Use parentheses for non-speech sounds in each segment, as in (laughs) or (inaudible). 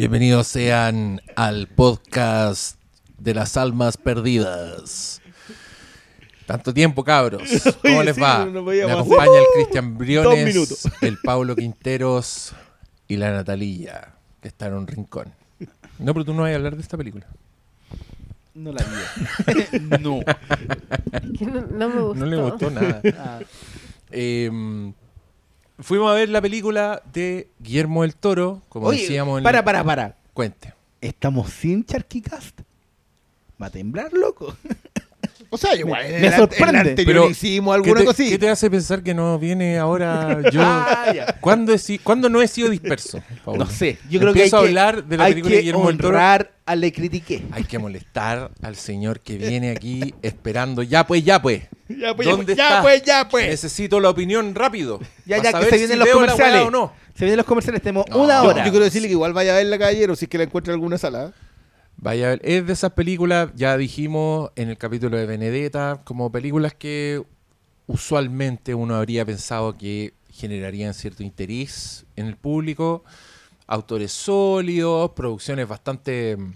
Bienvenidos sean al podcast de las almas perdidas. Tanto tiempo, cabros. (laughs) ¿Cómo Oye, les sí, va? Me acompaña el Cristian Dos Briones, (laughs) el Pablo Quinteros y la Natalilla, que está en un rincón. No, pero tú no vas a hablar de esta película. No la vi. (laughs) no. Que no, no me gustó. No le gustó nada. Ah, Eh, fuimos a ver la película de Guillermo del Toro, como Oye, decíamos en para, para, para. Cuente. ¿Estamos sin Charquicast? ¿Va a temblar, loco? (laughs) O sea, igual, Me- en me el, sorprende. el Pero, hicimos ¿Qué alguna cosita. qué te hace pensar que no viene ahora (laughs) yo? Ah, ya. ¿Cuándo, he si- cuándo no he sido disperso? No sé. Yo creo que hay Empiezo a que, hablar de la hay película de que Guillermo Toro. honrar a Le Critiqué. Hay que molestar al señor que viene aquí esperando. Ya pues, ya pues. Ya, pues, ¿Dónde ya, está? pues, ya, pues. Necesito la opinión rápido. Ya, ya, que se vienen si los comerciales. o no. Se vienen los comerciales, tenemos No, una Yo, hora. yo quiero decirle que igual vaya a ver la caballero si es que la encuentra en alguna sala. Vaya, es de esas películas, ya dijimos en el capítulo de Benedetta, como películas que usualmente uno habría pensado que generarían cierto interés en el público. Autores sólidos, producciones bastante mm,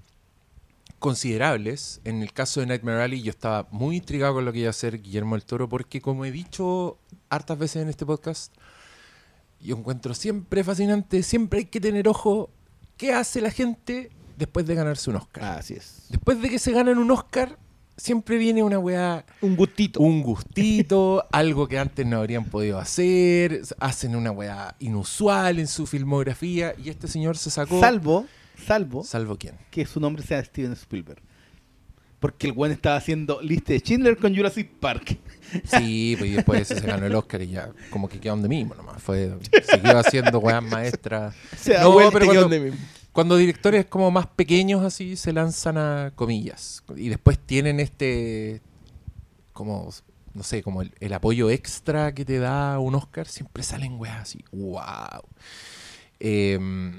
considerables. En el caso de Nightmare Alley yo estaba muy intrigado con lo que iba a hacer Guillermo del Toro porque como he dicho hartas veces en este podcast, yo encuentro siempre fascinante, siempre hay que tener ojo qué hace la gente después de ganarse un Oscar. Así es. Después de que se ganan un Oscar, siempre viene una weá, Un gustito. un gustito, (laughs) algo que antes no habrían podido hacer, hacen una weá inusual en su filmografía y este señor se sacó... Salvo, salvo ¿Salvo quién? que su nombre sea Steven Spielberg. Porque el buen estaba haciendo lista de Schindler con Jurassic Park. (laughs) Sí, pues y después ese se ganó el Oscar y ya como que quedó donde mismo nomás. Fue, siguió haciendo weas maestras. (laughs) Se da No, pero cuando-. Cuando directores como más pequeños así se lanzan a comillas y después tienen este como no sé, como el, el apoyo extra que te da un Oscar, siempre salen weas así. ¡Wow! Em,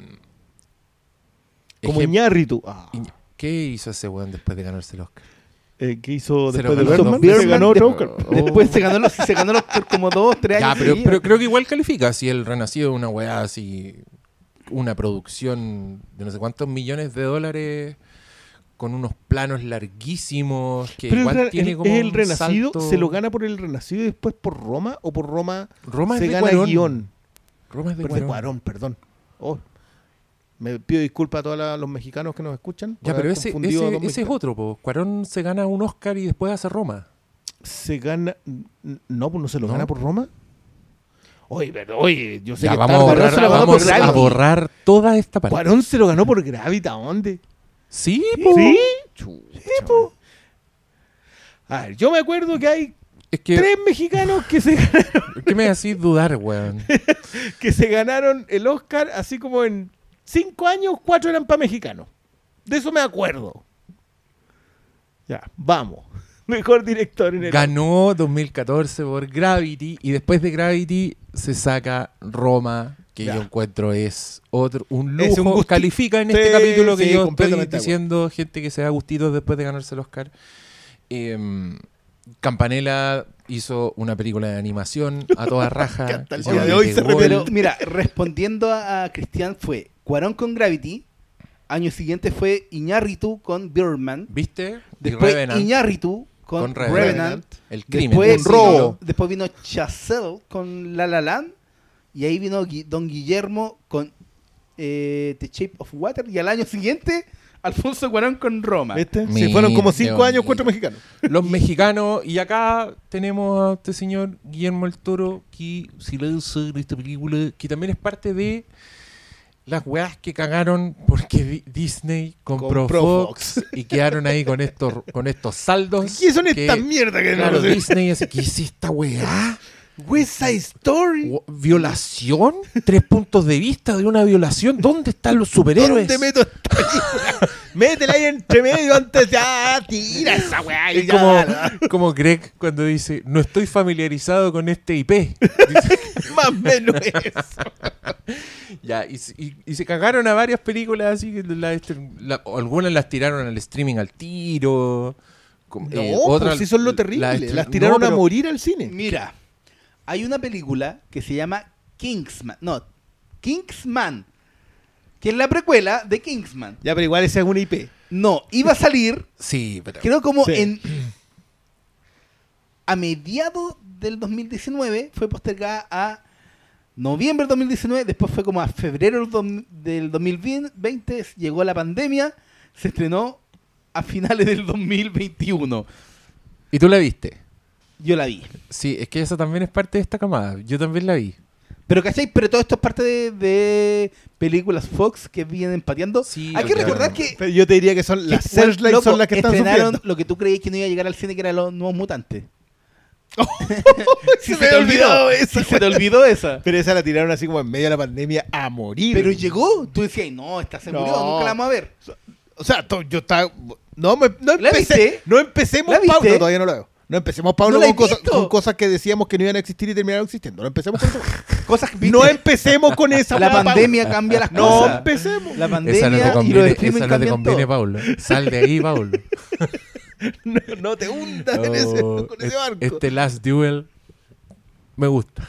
Como Iñárritu. Ah. ¿Qué hizo ese weón después de ganarse el Oscar? Eh, ¿Qué hizo después de Birdman? Se ganó otro Oscar. (laughs) Después se ganó, los, se ganó los Oscar como dos, tres Ya, años. pero, pero creo que igual califica. Si el Renacido es una weá así, una producción de no sé cuántos millones de dólares con unos planos larguísimos que Pero el, igual re- tiene el- como es el un Renacido, salto- ¿se lo gana por el Renacido y después por Roma? ¿O por Roma Roma es se de gana Cuarón. guion? Roma es de Pero de Cuarón. Cuarón, perdón. Oh. Me pido disculpas a todos los mexicanos que nos escuchan. Ya, pero ese, ese, es otro, po. Cuarón se gana un Oscar y después hace Roma. Se gana... No, pues no se lo ¿No? gana por Roma. Oye, pero oye, yo sé Ya, que vamos, a borrar, Cuarón se lo ganó vamos por a borrar toda esta parte. Cuarón se lo ganó por Gravity, ¿a dónde? Sí, po. ¿Sí? po. A ver, yo me acuerdo que hay Es que, tres mexicanos que se, (laughs) ganaron, ¿qué me hacís dudar, weón? (laughs) que se ganaron el Oscar, así como en cinco años, cuatro eran para mexicanos. De eso me acuerdo. Ya, vamos. Mejor director en el Ganó 2014 por Gravity y después de Gravity se saca Roma, que Ya. yo encuentro es otro un Es lujo. un gusti- Califica en Sí, este capítulo que sí, yo estoy diciendo gente que se da gustitos después de ganarse el Oscar. Em, Campanella hizo una película de animación a toda (laughs) raja. de hoy se. Pero mira, respondiendo a, a Cristian fue Cuarón con Gravity, año siguiente fue Iñárritu con Birdman, ¿Viste? Después Iñárritu con, con Revenant, Revenant, el crimen. después, Un robo. después vino Chazelle con La La Land y ahí vino Gui- Don Guillermo con eh, The Shape of Water y al año siguiente Alfonso Cuarón con Roma. ¿Viste? Mi Sí, fueron como cinco años, cuatro mexicanos. Los mexicanos, y acá tenemos a este señor Guillermo el Toro, que si le en esta película, que también es parte de las weas que cagaron porque Di- Disney compró, Compró Fox, y quedaron ahí con estos, con estos saldos. ¿Qué son estas mierdas que Claro, no? Disney dice, ¿qué es esta weá? West Side Story. ¿Violación? ¿Tres puntos de vista de una violación? ¿Dónde están los superhéroes? ¿Dónde meto esta? Métela ahí entre medio antes ya tira esa weá. Es ya, como, como Greg cuando dice, no estoy familiarizado con este IP. Dice, (laughs) Más o menos eso. (laughs) Ya, y, se- y- y se cagaron a varias películas así, que la- este, la- algunas las tiraron al streaming al tiro. como- No, eh, pues otras si eso es lo terrible. estre- Las tiraron no, a morir al cine. Mira, hay una película que se llama Kingsman. No, Kingsman. Que es la precuela de Kingsman. Ya, pero igual esa es una IP. No, iba a salir, Sí, pero. creo como Sí. en... A mediados del 2019 fue postergada a noviembre del 2019, después fue como a febrero del dom- del 2020, llegó la pandemia, se estrenó a finales del 2021. ¿Y tú la viste? Yo la vi. Sí, es que esa también es parte de esta camada. Yo también la vi. Pero ¿cachai? Pero todo esto es parte de, de películas Fox que vienen pateando. Sí, Hay que claro. recordar que, Pero yo te diría que son las que, Searchlight loco, son las que están estrenaron sufriendo. lo que tú creías que no iba a llegar al cine, que eran los nuevos mutantes. se me había olvidado esa, Sí, se te olvidó esa. Pero esa la tiraron así como en medio de la pandemia a morir. Pero llegó. Tú decías, no, esta se murió, nunca la vamos a ver. O sea, yo estaba. No, me, no ¿La empecé. No empecemos, todavía no lo veo. No empecemos, Pablo, ¿No con, cosas, visto? con cosas que decíamos que no iban a existir y terminaron existiendo. No empecemos con eso. (laughs) Cosas que no empecemos con (laughs) esa La Pablo. pandemia cambia las No cosas. empecemos. La Esa no pandemia te y conviene, streaming esa no te conviene. Paulo. (laughs) Sal de ahí, Paulo. No, no te hundas en ese, Oh, con ese es- barco. Este Last Duel me gusta.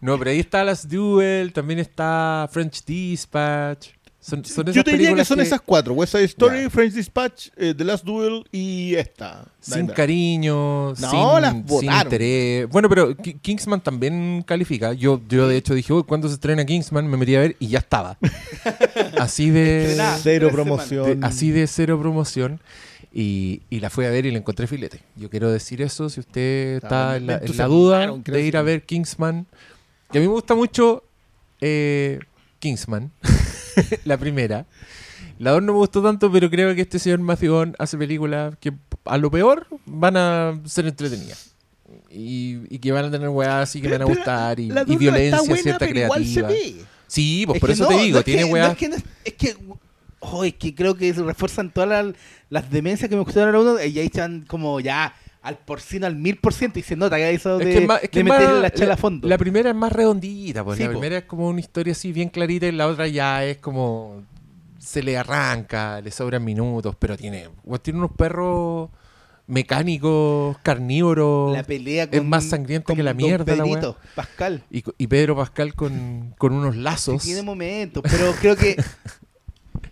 no, pero ahí está Last Duel, también está French Dispatch. Son, son esas Yo te diría que son esas cuatro: West Side Story. French Dispatch, eh, The Last Duel y esta. Sin Nightmare. cariño, No, sin, las sin botaron. interés. Bueno, pero Ki- Kingsman también califica. Yo, yo de hecho dije, uy, ¿cuándo se estrena Kingsman? Me metí a ver y ya estaba. (laughs) así de. Cero promoción. de- así de cero promoción. Y, y la fui a ver y la encontré filete. Yo quiero decir eso, si usted está en la, en la entusiasmaron, duda de ir a ver Kingsman. Que a mí me gusta mucho eh, Kingsman, (laughs) la primera. La dos no me gustó tanto, pero creo que este señor Matthew Vaughn hace películas que a lo peor van a ser entretenidas. Y, y que van a tener weas así que van a gustar y, la y violencia buena, cierta creativa. Sí, pues Es por eso no, te no digo, es tiene no weas. es que, es, es que, oh, es que creo que se refuerzan todas las, las demencias que me gustaron a uno y ahí están como ya al porcino, al mil por ciento y se nota que eso Es de, que es más- es que de es más- la chala a fondo. La primera es más redondita, pues Sí, la po. primera es como una historia así bien clarita y la otra ya es como se le arranca, le sobran minutos, pero tiene, pues, tiene unos perros mecánicos, carnívoros. La pelea es con, más sangrienta con que la mierda, la Pedrito, Pascal. Y, y Pedro Pascal con, con unos lazos. tiene momentos, pero creo que (laughs)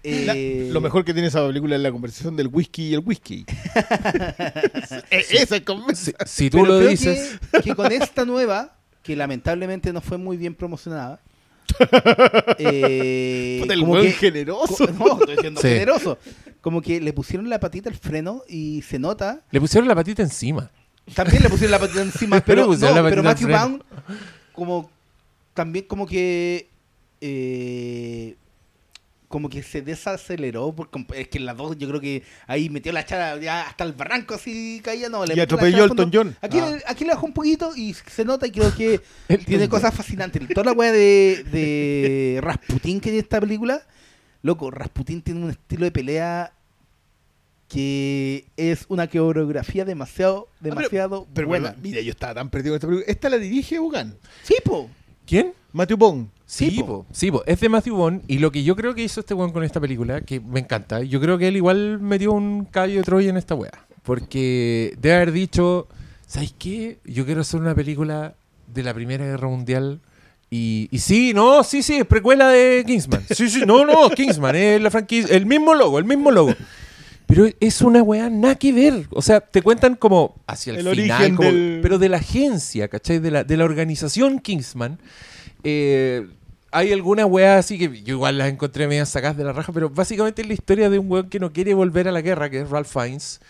La- eh, lo mejor que tiene esa película es la conversación del whisky y el whisky. (laughs) E- Esa es como- Si, si tú pero lo creo dices, que, que con esta nueva, que lamentablemente no fue muy bien promocionada, (laughs) eh, Puta, el como weón que- generoso. co- no, estoy Sí. generoso. Como que le pusieron la patita al freno y se nota. le pusieron la patita encima. También le pusieron la patita encima, (laughs) Pero no, pero Matthew. Vaughn como también como que eh, como que se desaceleró por es que en las dos yo creo que ahí metió la chara ya hasta el barranco así caía no le Y atropelló fondo. Elton aquí, Ah. le, aquí le bajó un poquito y se nota y creo que (laughs) tiene cosas fascinantes toda la weá de, de (laughs) Rasputin que tiene esta película loco Rasputin tiene un estilo de pelea que es una coreografía demasiado pero- demasiado Pero buena bueno, mira, yo estaba tan perdido en esta película. Esta la dirige Hogan. sí po ¿Quién? Matthew Bond. Sí, Sí, po. po. sí po. es de Matthew Vaughn y lo que yo creo que hizo este weón con esta película, que me encanta, yo creo que él igual metió un caballo de Troya en esta weá, porque debe haber dicho, ¿sabes qué? Yo quiero hacer una película de la Primera Guerra Mundial y, y sí, no, sí, sí, es precuela de Kingsman. Sí, sí, no, no, (laughs) Kingsman, es la franquicia, el mismo logo, el mismo logo. Pero es una weá nada que ver. O sea, te cuentan como hacia el, El final, origen como- del- pero de la agencia, ¿cachai? De la, de la organización Kingsman. Eh, hay algunas weas así que yo igual las encontré medias sacadas de la raja, pero básicamente es la historia de un weón que no quiere volver a la guerra, que es Ralph Fiennes,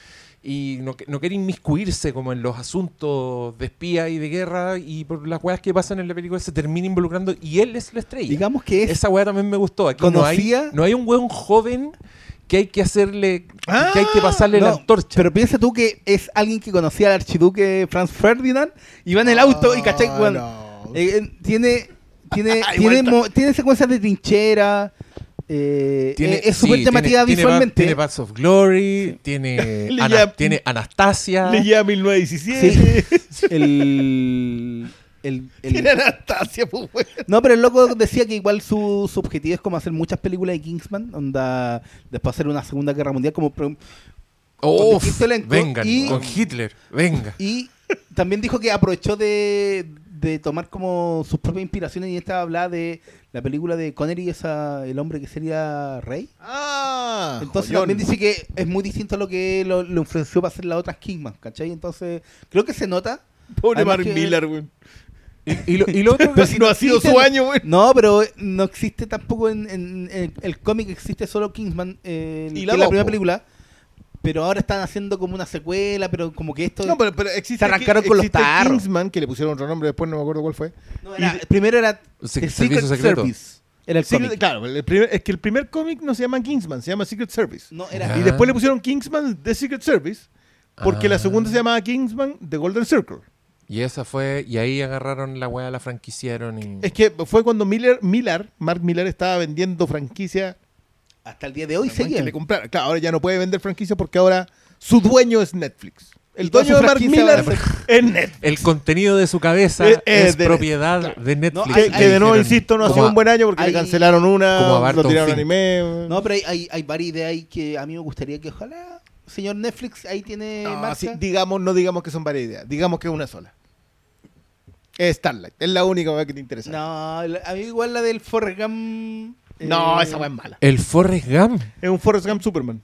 y no, no quiere inmiscuirse como en los asuntos de espía y de guerra, y por las weas que pasan en la película se termina involucrando, y él es la estrella. digamos que es Esa wea también me gustó. Aquí no hay, no hay un weón joven que hay que hacerle, Ah, que hay que pasarle la No, antorcha. Pero piensa tú que es alguien que conocía al archiduque Franz Ferdinand y va en el auto y cachai, Ah, weón, no. eh, eh, tiene tiene (laughs) Igual tiene, mo- tiene secuencias de trinchera eh, eh, es sí, súper tiene- llamativa tiene, visualmente Tiene Paths of Glory, tiene, (laughs) Ana- tiene Anastasia. Le lleva 1917. Sí. (laughs) el, el, el- Tiene Anastasia, pues, weón. no pero el loco decía que igual su, su objetivo es como hacer muchas películas de Kingsman onda después hacer una segunda guerra mundial como y- con Hitler, venga. Y también dijo que aprovechó de, de tomar como sus propias inspiraciones y esta habla de la película de Connery, esa, el hombre que sería rey. Ah, Entonces joyón. también dice que es muy distinto a lo que lo, lo influenció para hacer las otras Kingman, ¿cachai? Entonces creo que se nota. Pobre Mark que- Miller, güey. Y, y lo, y lo otro (laughs) Pero si no ha sido su año, güey. No, pero no existe tampoco en, en- en el cómic, existe solo Kingsman, eh, Y que la es la dos, primera película. Pero ahora están haciendo como una secuela, pero como que esto... No, pero, pero existe, Se arrancaron con los existe tarros. Kingsman, que le pusieron otro nombre, después no me acuerdo cuál fue. No, era- primero era Se- Secret secreto. Service. Era el claro, el primer- es que el primer cómic no se llama Kingsman, se llama Secret Service. No, era... Y después le pusieron Kingsman The Secret Service, porque Ah. la segunda se llamaba Kingsman The Golden Circle. Y esa fue, y ahí agarraron la weá, la franquiciaron y... Es que fue cuando Miller, Miller, Mark Miller estaba vendiendo franquicia Hasta el día de hoy que seguía. le comprara. Claro, ahora ya no puede vender franquicia porque ahora su dueño es Netflix. El dueño de Mark franquicia Miller es Netflix. El contenido de su cabeza Eh, eh, es de- propiedad de Netflix. No, Que, hay- que de nuevo, Dijeron, insisto, no ha sido un buen año porque hay- le cancelaron una, como a lo tiraron Fink. anime. No, pero hay, hay, hay varias ideas ahí que a mí me gustaría que ojalá, señor Netflix, ahí tiene No, marca. sí, digamos, no digamos que son varias ideas, digamos que es una sola. Es Starlight, es la única que te interesa. No, a mí igual la del Forrest Gump... No, eh, esa weá es mala. El Forrest Gump. Es un Forrest Gump Superman.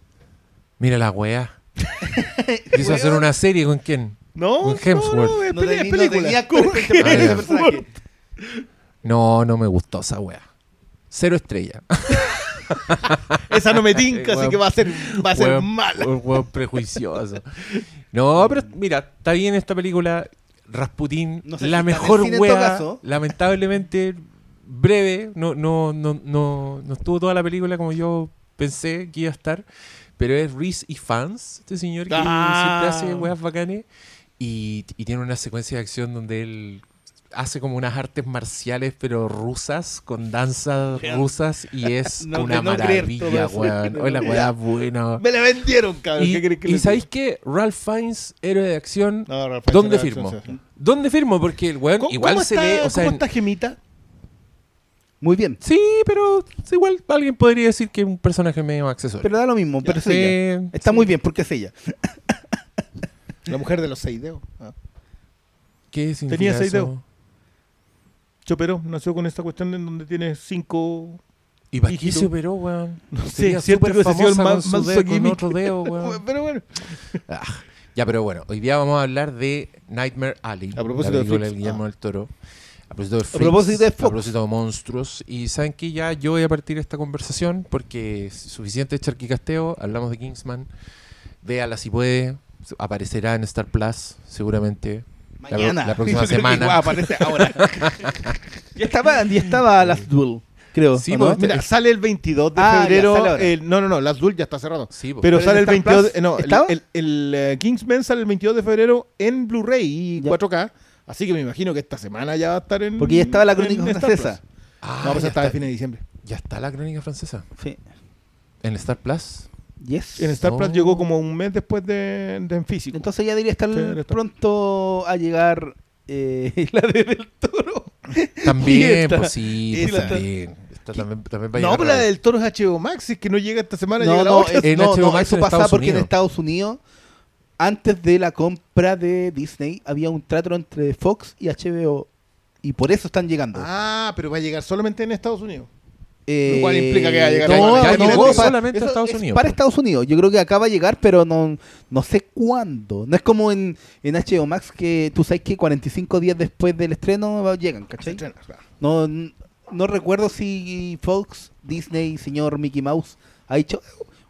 Mira la weá. (laughs) Quiso hacer una serie con quién? No, no, Hemsworth. no, es, No, peli- es no película. tenía Con ese personaje. No, no me gustó esa weá. Cero estrella. (laughs) Esa no me tinca, así Weón. que va a ser, va a ser Weón- mala. un weón prejuicioso. No, pero mira, está bien esta película. Rasputín, No sé la si está en mejor cine en todo wea, caso. lamentablemente breve, no, no, no, no, no estuvo toda la película como yo pensé que iba a estar, pero es Reese y Fans, este señor que Ah. siempre hace weas bacanes y, y tiene una secuencia de acción donde él hace como unas artes marciales pero rusas con danzas rusas y (laughs) es No- una no maravilla, weón. Hoy la weá buena. Me la vendieron, cabrón. Y, ¿Qué querés que y ¿sabéis qué? Ralph Fiennes, héroe de acción, No, ¿dónde firmo? ¿Dónde firmo? Porque el weón ¿Cómo- igual se está- ve, o sea, ¿Cómo está Gemita? Muy bien. sí, pero igual alguien podría decir que es un personaje medio accesorio. Pero da lo mismo, pero es Sí, ella. Está sí. muy bien porque es ella. (laughs) La mujer de los seis dedos. Ah. ¿Qué significa Tenía seis dedos. Chopero nació con esta cuestión en donde tiene cinco. ¿Y para qué se operó, weón? No sé, súper que sido el más- con dedo- otro dedo, (laughs) weón. Pero bueno. Ah, ya, pero bueno, hoy día vamos a hablar de Nightmare Alley. A propósito la de. Guillermo Ah. del Toro. A propósito de Freaks, propósito de A Fox. propósito de monstruos. Y saben que ya yo voy a partir esta conversación porque es suficiente charquicasteo. Hablamos de Kingsman. Véala si puede. Aparecerá en Star Plus, seguramente. La Mañana. la próxima Yo creo que semana. aparece ahora. (laughs) ya estaba, ya estaba Last Duel, creo. Sí, ¿o no? pues, Mira, sale el 22 de Ah, febrero. el- no, no, no, Last Duel ya está cerrado. Sí. Pero, ¿Pero sale el Star 22 Plus de- no, el, estaba? el, el, eh, Kingsman sale el 22 de febrero en Blu-ray y Ya. 4K. Así que me imagino que esta semana ya va a estar en. Porque ya estaba la crónica francesa. Ah, no, pues ya, está de está, fines de diciembre. ya está la crónica francesa. Sí. En Star Plus. Yes. En Star Plus Oh. llegó como un mes después de, de en físico. Entonces ya debería estar Sí, pronto a llegar eh, (laughs) la de del toro. También, (laughs) esta- pues sí, pues también. Esta también, también va a no, pero la del Toro es HBO Max, es que no llega esta semana, No, llega la no, otra. es- En no, no, eso pasa Estados porque en. Estados Unidos, antes de la compra de Disney, había un trato entre Fox y HBO. Y por eso están llegando. Ah, pero va a llegar solamente en Estados Unidos. Eh, lo cual implica que va a llegar no, a- no, llegó no, solamente a Estados es Unidos, Para. Estados Unidos. Yo creo que acá va a llegar, pero no, no sé cuándo. No es como en, en HBO Max que tú sabes que 45 días después del estreno llegan, Se ¿cachai? estrena, claro. No, no recuerdo si Fox, Disney, señor Mickey Mouse ha dicho,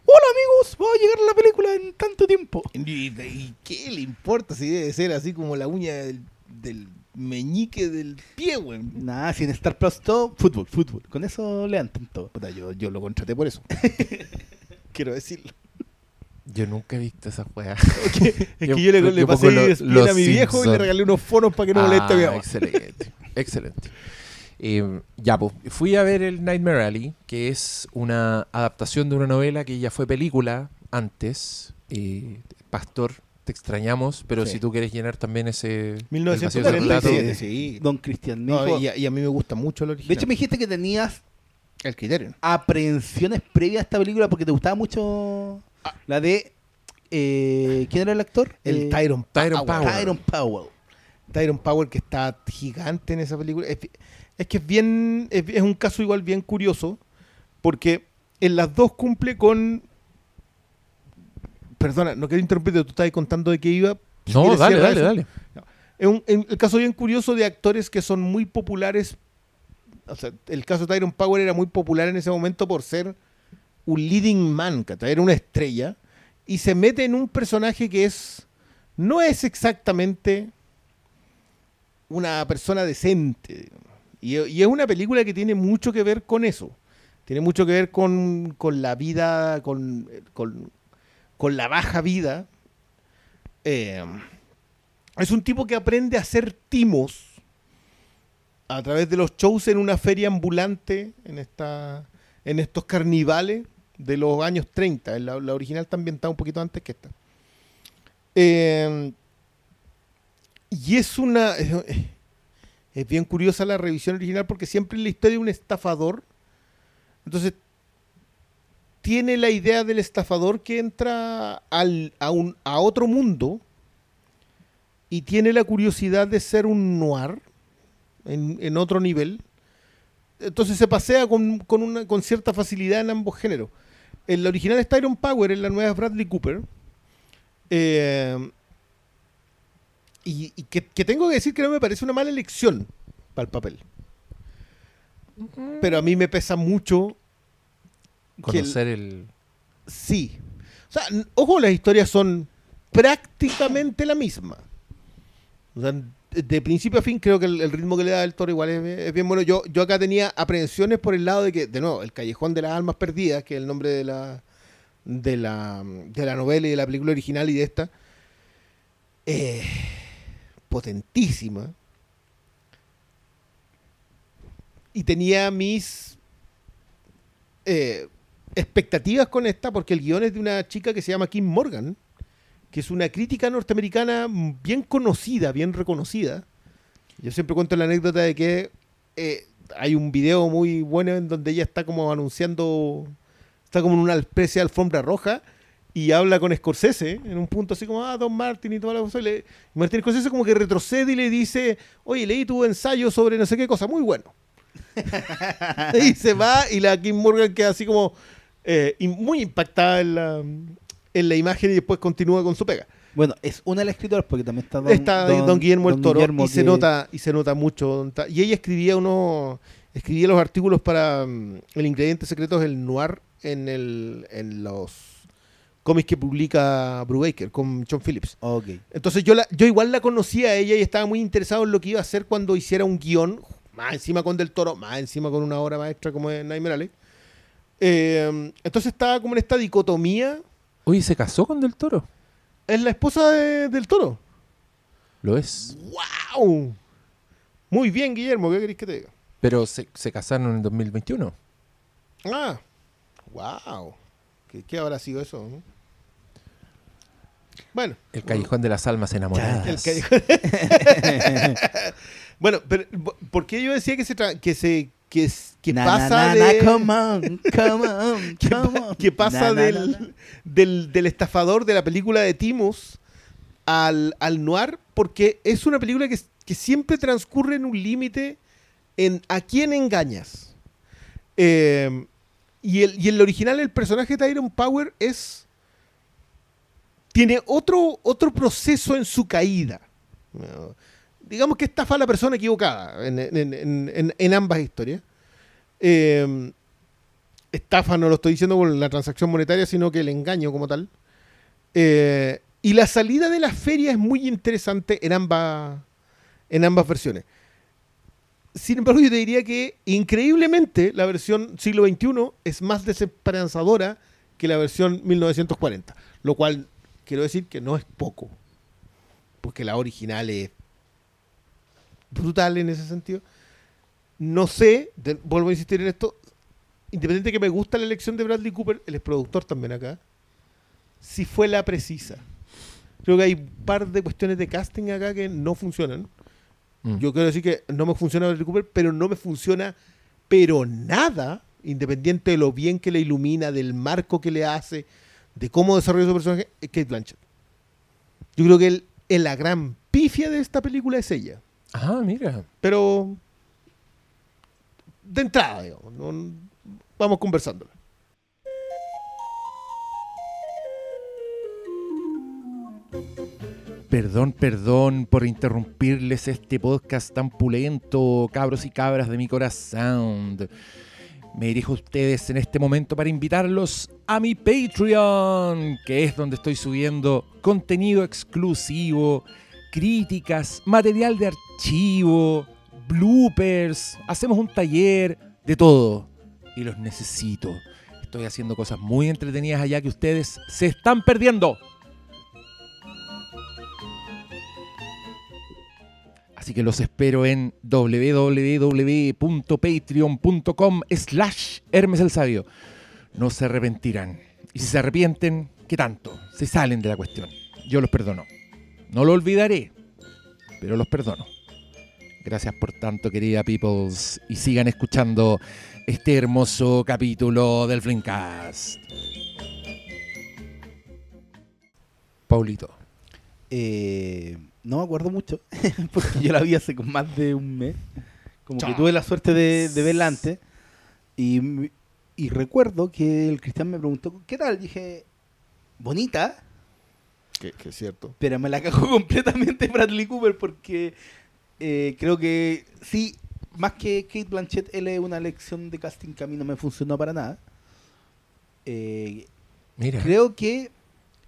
hola amigos, va a llegar la película en tanto tiempo. ¿Y, y qué le importa si debe ser así como la uña del, del meñique del pie, güey? Nada, si en Star Plus todo, fútbol, fútbol. Con eso le dan tanto. Puta, yo, yo lo contraté por eso. (laughs) Quiero decirlo. Yo nunca he visto esa weá. (laughs) Es (laughs) Yo- que yo le, yo le pongo pasé lo- a mi viejo y le regalé unos foros para que no moleste a mi Ah, mamá. Excelente, excelente. Eh, ya, pues, fui a ver el Nightmare Alley, que es una adaptación de una novela que ya fue película antes. Eh, Pastor, te extrañamos, pero Sí. si tú quieres llenar también ese el vacío de 1947, relato, sí. Don Cristian. No, dijo- y, a, y a mí me gusta mucho el original. de hecho, me dijiste que tenías el criterio. aprehensiones previas a esta película porque te gustaba mucho la de... eh, ¿Quién era el actor? El Eh, Tyron Tyron Power. Power. Tyrone Powell. Tyron Power que está gigante en esa película. Es, que es bien, es, es un caso igual bien curioso, porque en las dos cumple con... Perdona, no quiero interrumpirte, tú estabas contando de qué iba. No, dale, dale, eso. dale. Es un, en el caso bien curioso de actores que son muy populares. O sea, el caso de Tyron Power era muy popular en ese momento por ser un leading man, ¿cachai? era una estrella. Y se mete en un personaje que es. No es exactamente una persona decente. Y, es una película que tiene mucho que ver con eso. Tiene mucho que ver con, con la vida, con, con, con la baja vida. Eh, es un tipo que aprende a hacer timos a través de los shows en una feria ambulante en, esta, en estos carnivales de los años 30. La, la original está ambientada un poquito antes que esta. Eh, y es una. Es bien curiosa la revisión original porque siempre es la historia de un estafador. Entonces, tiene la idea del estafador que entra al, a, un, a otro mundo y tiene la curiosidad de ser un noir en, en otro nivel. Entonces se pasea con, con, una, con cierta facilidad en ambos géneros. En la original es Tyron Power, en la nueva es Bradley Cooper. Eh, y y que, que tengo que decir que no me parece una mala elección para el papel. Pero a mí me pesa mucho el- Conocer el... Sí. O sea, ojo, las historias son prácticamente la misma. O sea, de- principio a fin creo que el, el ritmo que le da el toro igual es, es bien bueno. Yo, yo acá tenía aprehensiones por el lado de que, de nuevo, el Callejón de las Almas Perdidas, que es el nombre de la, de la, de la novela y de la película original y de esta, eh, potentísima. Y tenía mis eh, expectativas con esta porque el guion es de una chica que se llama Kim Morgan, que es una crítica norteamericana bien conocida, bien reconocida. Yo siempre cuento la anécdota de que eh, hay un video muy bueno en donde ella está como anunciando, está como en una especie de alfombra roja y habla con Scorsese en un punto así como, ah, Don Martin y toda la cosa. Y, le- y Martin Scorsese como que retrocede y le dice, oye, leí tu ensayo sobre no sé qué cosa, muy bueno. (laughs) y se va y la Kim Morgan queda así como eh, muy impactada en la, en la imagen y después continúa con su pega. Bueno, es una de las escritoras porque también está Don, Está don, Guillermo el Toro Guillermo y se nota y se nota mucho. Y ella escribía uno escribía los artículos para mm, el ingrediente secreto es el noir en el en los cómics que publica Brubaker con John Phillips. Ok. Entonces yo la, yo igual la conocía a ella y estaba muy interesado en lo que iba a hacer cuando hiciera un guion, más encima con Del Toro, más encima con una obra maestra como es Nightmare Alley. Eh, entonces estaba como en esta dicotomía. Oye, ¿se casó con Del Toro? Es la esposa de- del Toro. Lo es. ¡Wow! Muy bien, Guillermo, ¿qué querés que te diga? Pero se, se casaron en el 2021. Ah, wow. ¿Qué, qué habrá sido eso? no? Bueno, El Callejón de las Almas Enamoradas. el callejón- (laughs) (laughs) bueno, pero ¿por qué yo decía que se tra- que se que, s- que Na, pasa na, na, de come on, come (laughs) on, que, come pa- on. que pasa Na, na, del, na, na. Del, del estafador de la película de Timos al, al noir, porque es una película que, que siempre transcurre en un límite en a quién engañas. Eh, y, el, y en el original el personaje de Tyron Power es tiene otro, otro proceso en su caída. Digamos que estafa a la persona equivocada en, en- en- ambas historias. Eh, estafa no lo estoy diciendo con la transacción monetaria, sino que el engaño como tal. Eh, y la salida de la feria es muy interesante en ambas, en ambas versiones. Sin embargo, yo te diría que increíblemente la versión siglo XXI es más desesperanzadora que la versión 1940. Lo cual quiero decir que no es poco. Porque la original es brutal en ese sentido. No sé, de- vuelvo a insistir en esto, independiente de que me gusta la elección de Bradley Cooper, él es productor también acá, si fue la precisa. Creo que hay un par de cuestiones de casting acá que no funcionan. Mm. Yo quiero decir que no me funciona Bradley Cooper, pero no me funciona, pero nada, independiente de lo bien que le ilumina, del marco que le hace, de cómo desarrolla su personaje, es Kate Blanchett. Yo creo que es la gran pifia de esta película es ella. Ah, mira. Pero de entrada, digamos, no- vamos conversándola. Perdón, perdón por interrumpirles este podcast tan pulento, cabros y cabras de mi corazón. Me dirijo a ustedes en este momento para invitarlos a mi Patreon, que es donde estoy subiendo contenido exclusivo, críticas, material de archivo, bloopers, hacemos un taller, de todo. Y los necesito. Estoy haciendo cosas muy entretenidas allá que ustedes se están perdiendo. Así que los espero en www.patreon.com slash Hermes el Sabio. No se arrepentirán. Y si se arrepienten, ¿qué tanto? Se salen de la cuestión. Yo los perdono. No lo olvidaré, pero los perdono. Gracias por tanto, querida Peoples. Y sigan escuchando este hermoso capítulo del Flimcast. Paulito. Eh, no me acuerdo mucho, (laughs) porque yo la vi hace más de un mes. Como que tuve la suerte de, de verla antes. Y, y recuerdo que el Cristian me preguntó, ¿qué tal? Dije, bonita, Que, que es cierto. pero me la cagó (laughs) completamente Bradley Cooper porque eh, creo que sí, más que Kate Blanchett, él es una lección de casting que a mí no me funcionó para nada. Eh, Mira. Creo que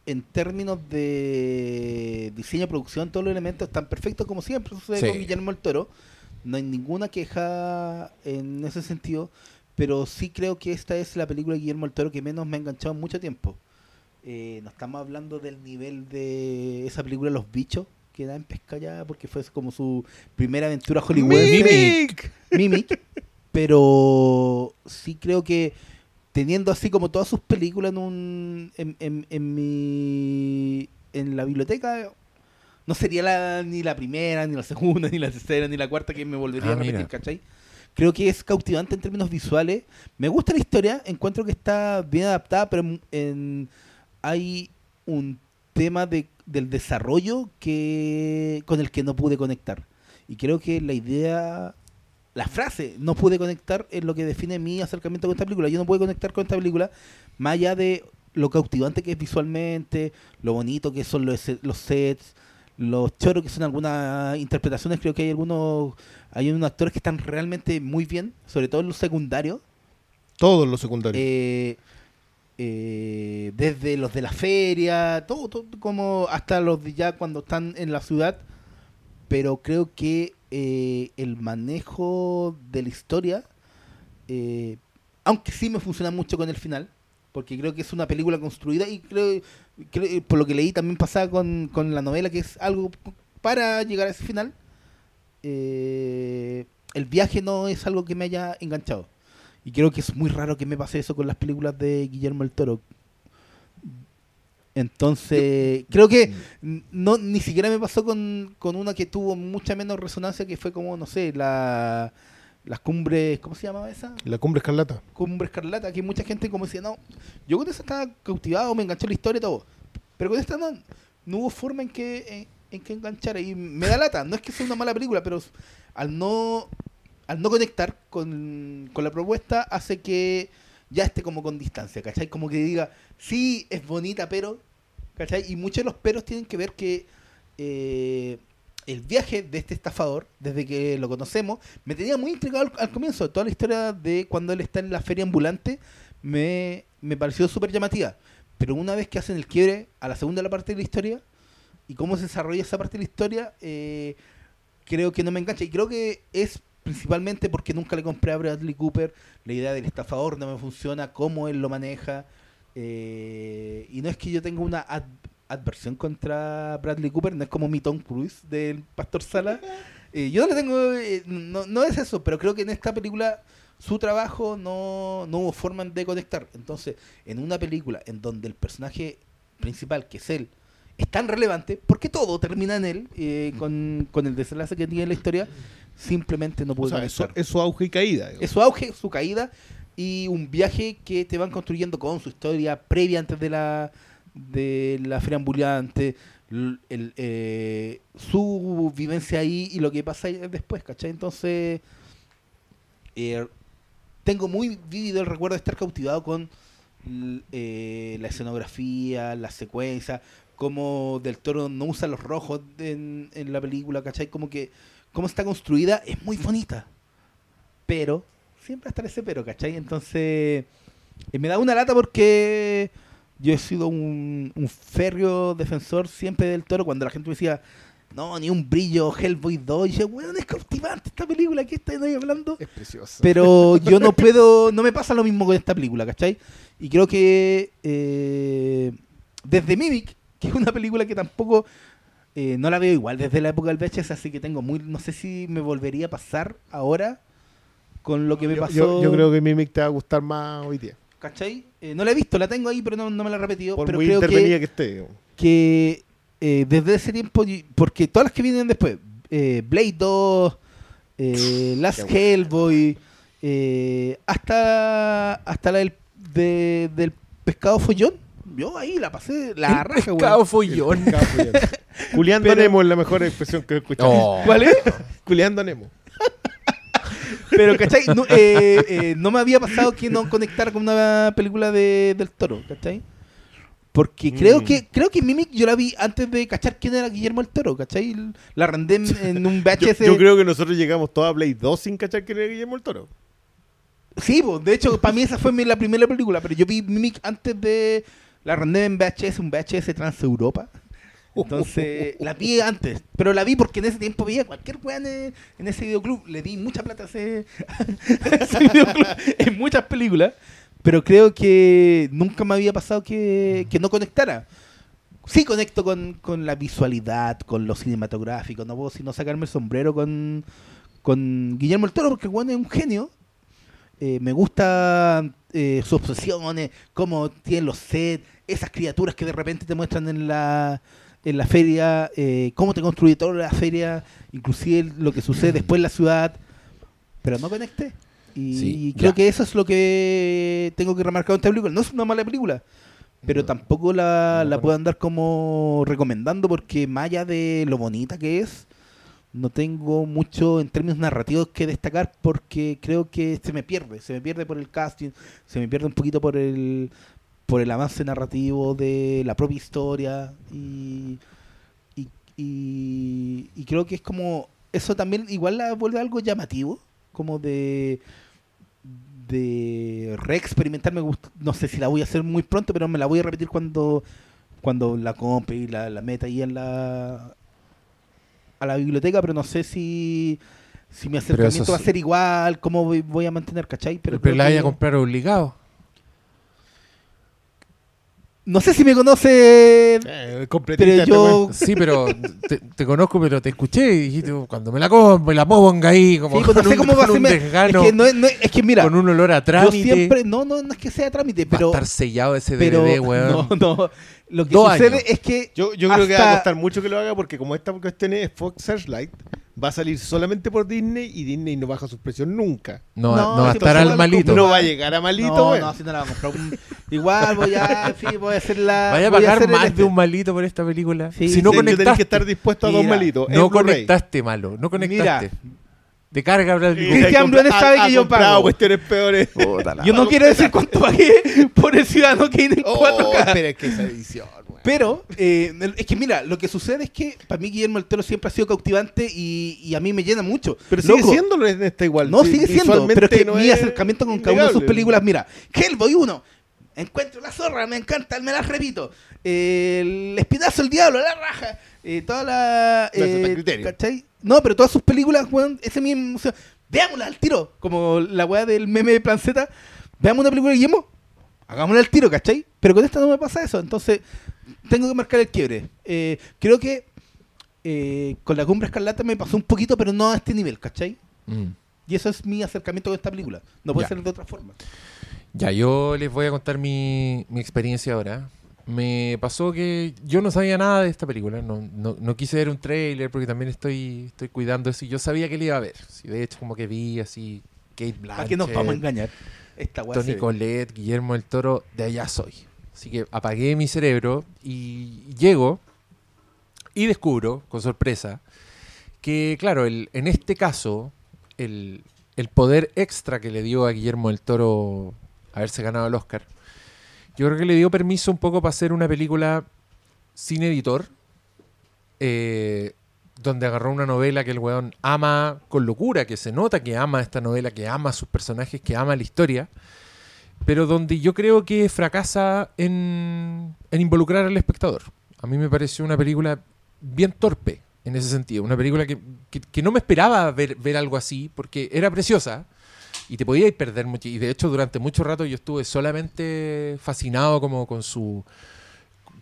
en términos de diseño, producción, todos los elementos están perfectos como siempre sucede Sí. con Guillermo el Toro. No hay ninguna queja en ese sentido, pero sí creo que esta es la película de Guillermo el Toro que menos me ha enganchado en mucho tiempo. Eh, no estamos hablando del nivel de esa película Los Bichos, que da en pesca ya porque fue como su primera aventura hollywoodense. ¡Mimic! Mimic, pero sí creo que teniendo así como todas sus películas en un en, en, en mi en la biblioteca no sería la, ni la primera, ni la segunda, (laughs) ni la tercera, ni la cuarta que me volvería Ah, a repetir, mira. ¿cachai? Creo que es cautivante en términos visuales. Me gusta la historia, encuentro que está bien adaptada, pero en- en- hay un tema de, del desarrollo que con el que no pude conectar. Y creo que la idea, la frase no pude conectar es lo que define mi acercamiento con esta película. Yo no pude conectar con esta película más allá de lo cautivante que es visualmente, lo bonito que son los, los sets, los choros que son algunas interpretaciones. Creo que hay algunos, hay unos actores que están realmente muy bien, sobre todo en los secundarios. Todos los secundarios. Eh, eh, desde los de la feria, todo, todo, como hasta los de ya cuando están en la ciudad. Pero creo que eh, el manejo de la historia, eh, aunque sí me funciona mucho con el final, porque creo que es una película construida y creo, creo- por lo que leí también pasaba con, con la novela, que es algo para llegar a ese final. eh, el viaje no es algo que me haya enganchado. Y creo que es muy raro que me pase eso con las películas de Guillermo el Toro. Entonces, creo que n- no ni siquiera me pasó con, con una que tuvo mucha menos resonancia, que fue como, no sé, la, las cumbres, ¿cómo se llamaba esa? La cumbre escarlata. Cumbre Escarlata, que mucha gente como decía, no, yo con esa estaba cautivado, me enganchó la historia y todo. Pero con esta no, no hubo forma en que, en, en que enganchara. Y me da lata, no es que sea una mala película, pero al no, al no conectar con, con la propuesta hace que ya esté como con distancia, ¿cachai? Como que diga, sí, es bonita, pero, ¿cachai? Y muchos de los peros tienen que ver que eh, el viaje de este estafador, desde que lo conocemos, me tenía muy intrigado al, al comienzo. Toda la historia de cuando él está en la feria ambulante me, me pareció súper llamativa. Pero una vez que hacen el quiebre a la segunda la parte de la historia y cómo se desarrolla esa parte de la historia, eh, creo que no me engancha. Y creo que es principalmente porque nunca le compré a Bradley Cooper. La idea del estafador no me funciona, cómo él lo maneja. eh, y no es que yo tenga una ad- adversión contra Bradley Cooper, no es como mi Tom Cruise del Pastor Sala. (laughs) Eh, yo no le tengo. eh, no, no es eso, pero creo que en esta película su trabajo no, no hubo forma de conectar. Entonces, en una película en donde el personaje principal, que es él, es tan relevante, porque todo termina en él, eh, con, con el desenlace que tiene la historia, simplemente no O pude sea, eso, es su auge y caída. digamos. Es su auge, su caída y un viaje que te van construyendo con su historia previa antes de la de la feria ambulante, el, eh, su vivencia ahí y lo que pasa después, ¿cachai? Entonces, eh, tengo muy vívido el recuerdo de estar cautivado con eh, la escenografía, la secuencia, cómo Del Toro no usa los rojos en, en la película, ¿cachai? Como que cómo está construida es muy bonita. Pero, siempre hasta ese pero, ¿cachai? Entonces, eh, me da una lata porque yo he sido un, un férreo defensor siempre del toro cuando la gente me decía, no, ni un brillo, Hellboy 2. Y yo, weón, es cautivante esta película, ¿qué estáis ahí hablando? Es precioso. Pero (laughs) yo no puedo, no me pasa lo mismo con esta película, ¿cachai? Y creo que eh, desde Mimic, que es una película que tampoco eh, no la veo igual desde la época del VHS, así que tengo muy, no sé si me volvería a pasar ahora con lo que me yo, pasó. yo- yo creo que Mimic te va a gustar más hoy día. ¿Cachai? Eh, no la he visto, la tengo ahí, pero no, no me la he repetido. Por pero muy creo que, que, esté. que eh, desde ese tiempo, porque todas las que vienen después, eh, Blade 2, eh, Last Hellboy, eh, hasta, hasta la del, de- del pescado follón, yo ahí la pasé, la El raja, pescado follón. El pescado follón. Culeando (laughs) Pero- Nemo es la mejor expresión que he escuchado. Oh. ¿Cuál es? Culeando a Nemo. (laughs) Pero, ¿cachai? No, eh, eh, no me había pasado que no conectara con una película de, del toro, ¿cachai? Porque creo Mm. que creo que Mimic yo la vi antes de cachar quién era Guillermo el Toro, ¿cachai? La arrendé en, (laughs) en un VHS. yo creo que nosotros llegamos todos a Play 2 sin cachar que era Guillermo el Toro. Sí, pues, de hecho, para mí esa fue mi- la primera película, pero yo vi Mimic antes de... La arrendé en VHS, un VHS Trans Europa. Entonces, la vi antes, pero la vi porque en ese tiempo veía cualquier weón en, ese videoclub. Le di mucha plata a ese (laughs) videoclub (laughs) en muchas películas, pero creo que nunca me había pasado que, que no conectara. Sí conecto con, con la visualidad, con lo cinematográfico, no puedo sino sacarme el sombrero con, con Guillermo el Toro porque el weón es un genio. Eh, me gusta eh, sus obsesiones, cómo tienen los sets, esas criaturas que de repente te muestran en la, en la feria, eh, cómo te construye toda la feria, inclusive lo que sucede después en la ciudad, pero no conecté. Y Sí, creo ya. que eso es lo que tengo que remarcar en esta película. No es una mala película, pero tampoco la, la puedo andar como recomendando porque más allá de lo bonita que es, no tengo mucho en términos narrativos que destacar porque creo que se me pierde, se me pierde por el casting, se me pierde un poquito por el por el avance narrativo de la propia historia y, y, creo que es como eso también igual la vuelve algo llamativo como de de reexperimentar no sé si la voy a hacer muy pronto pero me la voy a repetir cuando cuando la compre y la, la meta ahí en la a la biblioteca pero no sé si si mi Pero acercamiento va a ser igual cómo voy, voy a mantener ¿cachai? Pero, creo la vaya a comprar obligado. no sé si me conoce Eh, pero este yo. (laughs) Sí, pero te, te conozco, pero te escuché y dijiste, "Oh, cuando me la como, me la ponga ahí, como Sí, pues no sé un, cómo va a ser. desgano, Es que, no es, no es- es que mira, con un olor a yo trámite. siempre. No, no, no es que sea trámite, va pero. a estar sellado ese pero DVD, weón. (laughs) no, no. Lo que Dos sucede años. es que. Yo, yo creo que va a costar mucho que lo haga porque como esta cuestión es Fox Searchlight, va a salir solamente por Disney y Disney no baja sus precios nunca. No, No, no va a estar al malito. No va a llegar a malito, no, no, si no la voy a comprar. un- Igual voy a. Voy a hacer la. Vaya a pagar más este. de un malito por esta película. Sí, si no sí, tenés conectaste, que estar dispuesto a dos Mira, malitos. no conectaste, malo. No conectaste. Te carga Y Cooper. Cristian compra- sabe ha- que yo pago. cuestiones peores. Puta la- Yo no quiero decir cuánto pagué por el Ciudadano Kane en Oh, 4K. pero es que esa edición, weón. Pero, eh, es que mira, lo que sucede es que para mí Guillermo el Toro siempre ha sido cautivante y, y a mí me llena mucho. Pero sigue Loco, siendo en esta igual. No, Sí, sigue siendo, pero es que no mi es acercamiento con cada una de sus innegable. películas, mira, Hellboy 1, Encuentro la zorra, me encanta, me las repito. Eh, el espinazo, el diablo, la raja. Eh, toda la. No, eso está eh, a criterio. ¿cachai? No, pero todas sus películas, weón, ese mismo. o sea, veámosla al tiro. Como la weá del meme de Planceta. Veamos una película de Guillermo, hagámosla al tiro, ¿cachai? Pero con esta no me pasa eso. Entonces, tengo que marcar el quiebre. Eh, creo que eh, con la cumbre escarlata me pasó un poquito, pero no a este nivel, ¿cachai? Mm. Y eso es mi acercamiento con esta película. No puede Ya. ser de otra forma. Ya, yo les voy a contar mi, mi experiencia ahora. Me pasó que yo no sabía nada de esta película. No, no, no quise ver un trailer porque también estoy, estoy cuidando eso. Y yo sabía que le iba a ver. Sí, de hecho, como que vi así Kate ¿A qué nos vamos a Blanchett, engañar? Esta Tony Collette, Guillermo del Toro, de allá soy. Así que apagué mi cerebro y llego y descubro, con sorpresa, que, claro, el, en este caso, el, el poder extra que le dio a Guillermo del Toro haberse ganado el Oscar, yo creo que le dio permiso un poco para hacer una película sin editor, eh, donde agarró una novela que el weón ama con locura, que se nota que ama esta novela, que ama a sus personajes, que ama la historia, pero donde yo creo que fracasa en, en involucrar al espectador. A mí me pareció una película bien torpe en ese sentido, una película que, que- no me esperaba ver algo así, porque era preciosa, y te podías perder mucho. Y de hecho, durante mucho rato yo estuve solamente fascinado como con su,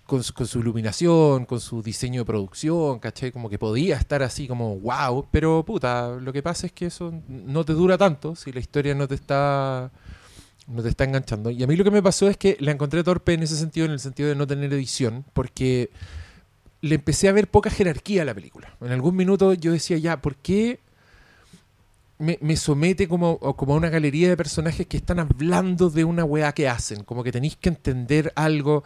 con su, con su iluminación, con su diseño de producción, ¿cachai? Como que podía estar así como wow, pero puta, lo que pasa es que eso no te dura tanto si la historia no te está no te está enganchando. Y a mí lo que me pasó es que la encontré torpe en ese sentido, en el sentido de no tener edición, porque le empecé a ver poca jerarquía a la película. En algún minuto yo decía, ya, ¿por qué me, me somete como, como a una galería de personajes que están hablando de una weá que hacen? Como que tenéis que entender algo.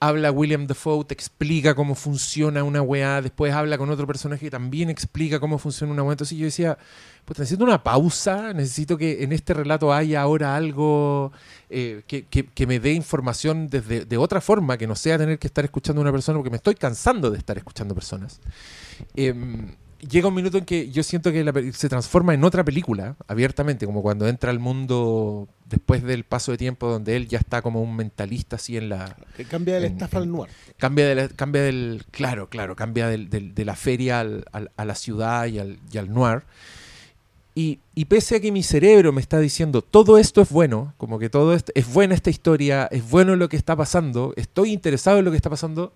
Habla William Dafoe, te explica cómo funciona una weá, después habla con otro personaje que también explica cómo funciona una weá. Entonces yo decía, pues necesito una pausa, necesito que en este relato haya ahora algo eh, que, que- que me dé información desde de otra forma, que no sea tener que estar escuchando a una persona, porque me estoy cansando de estar escuchando personas. Em, llega un minuto en que yo siento que la se transforma en otra película, abiertamente, como cuando entra al mundo después del paso de tiempo, donde él ya está como un mentalista así en la, Que cambia de la En- estafa en- al noir. cambia de la- cambia del claro claro cambia del- del- de la feria al- al- a la ciudad y al, y al noir y, y pese a que mi cerebro me está diciendo todo esto es bueno como que todo esto, es buena esta historia es bueno lo que está pasando estoy interesado en lo que está pasando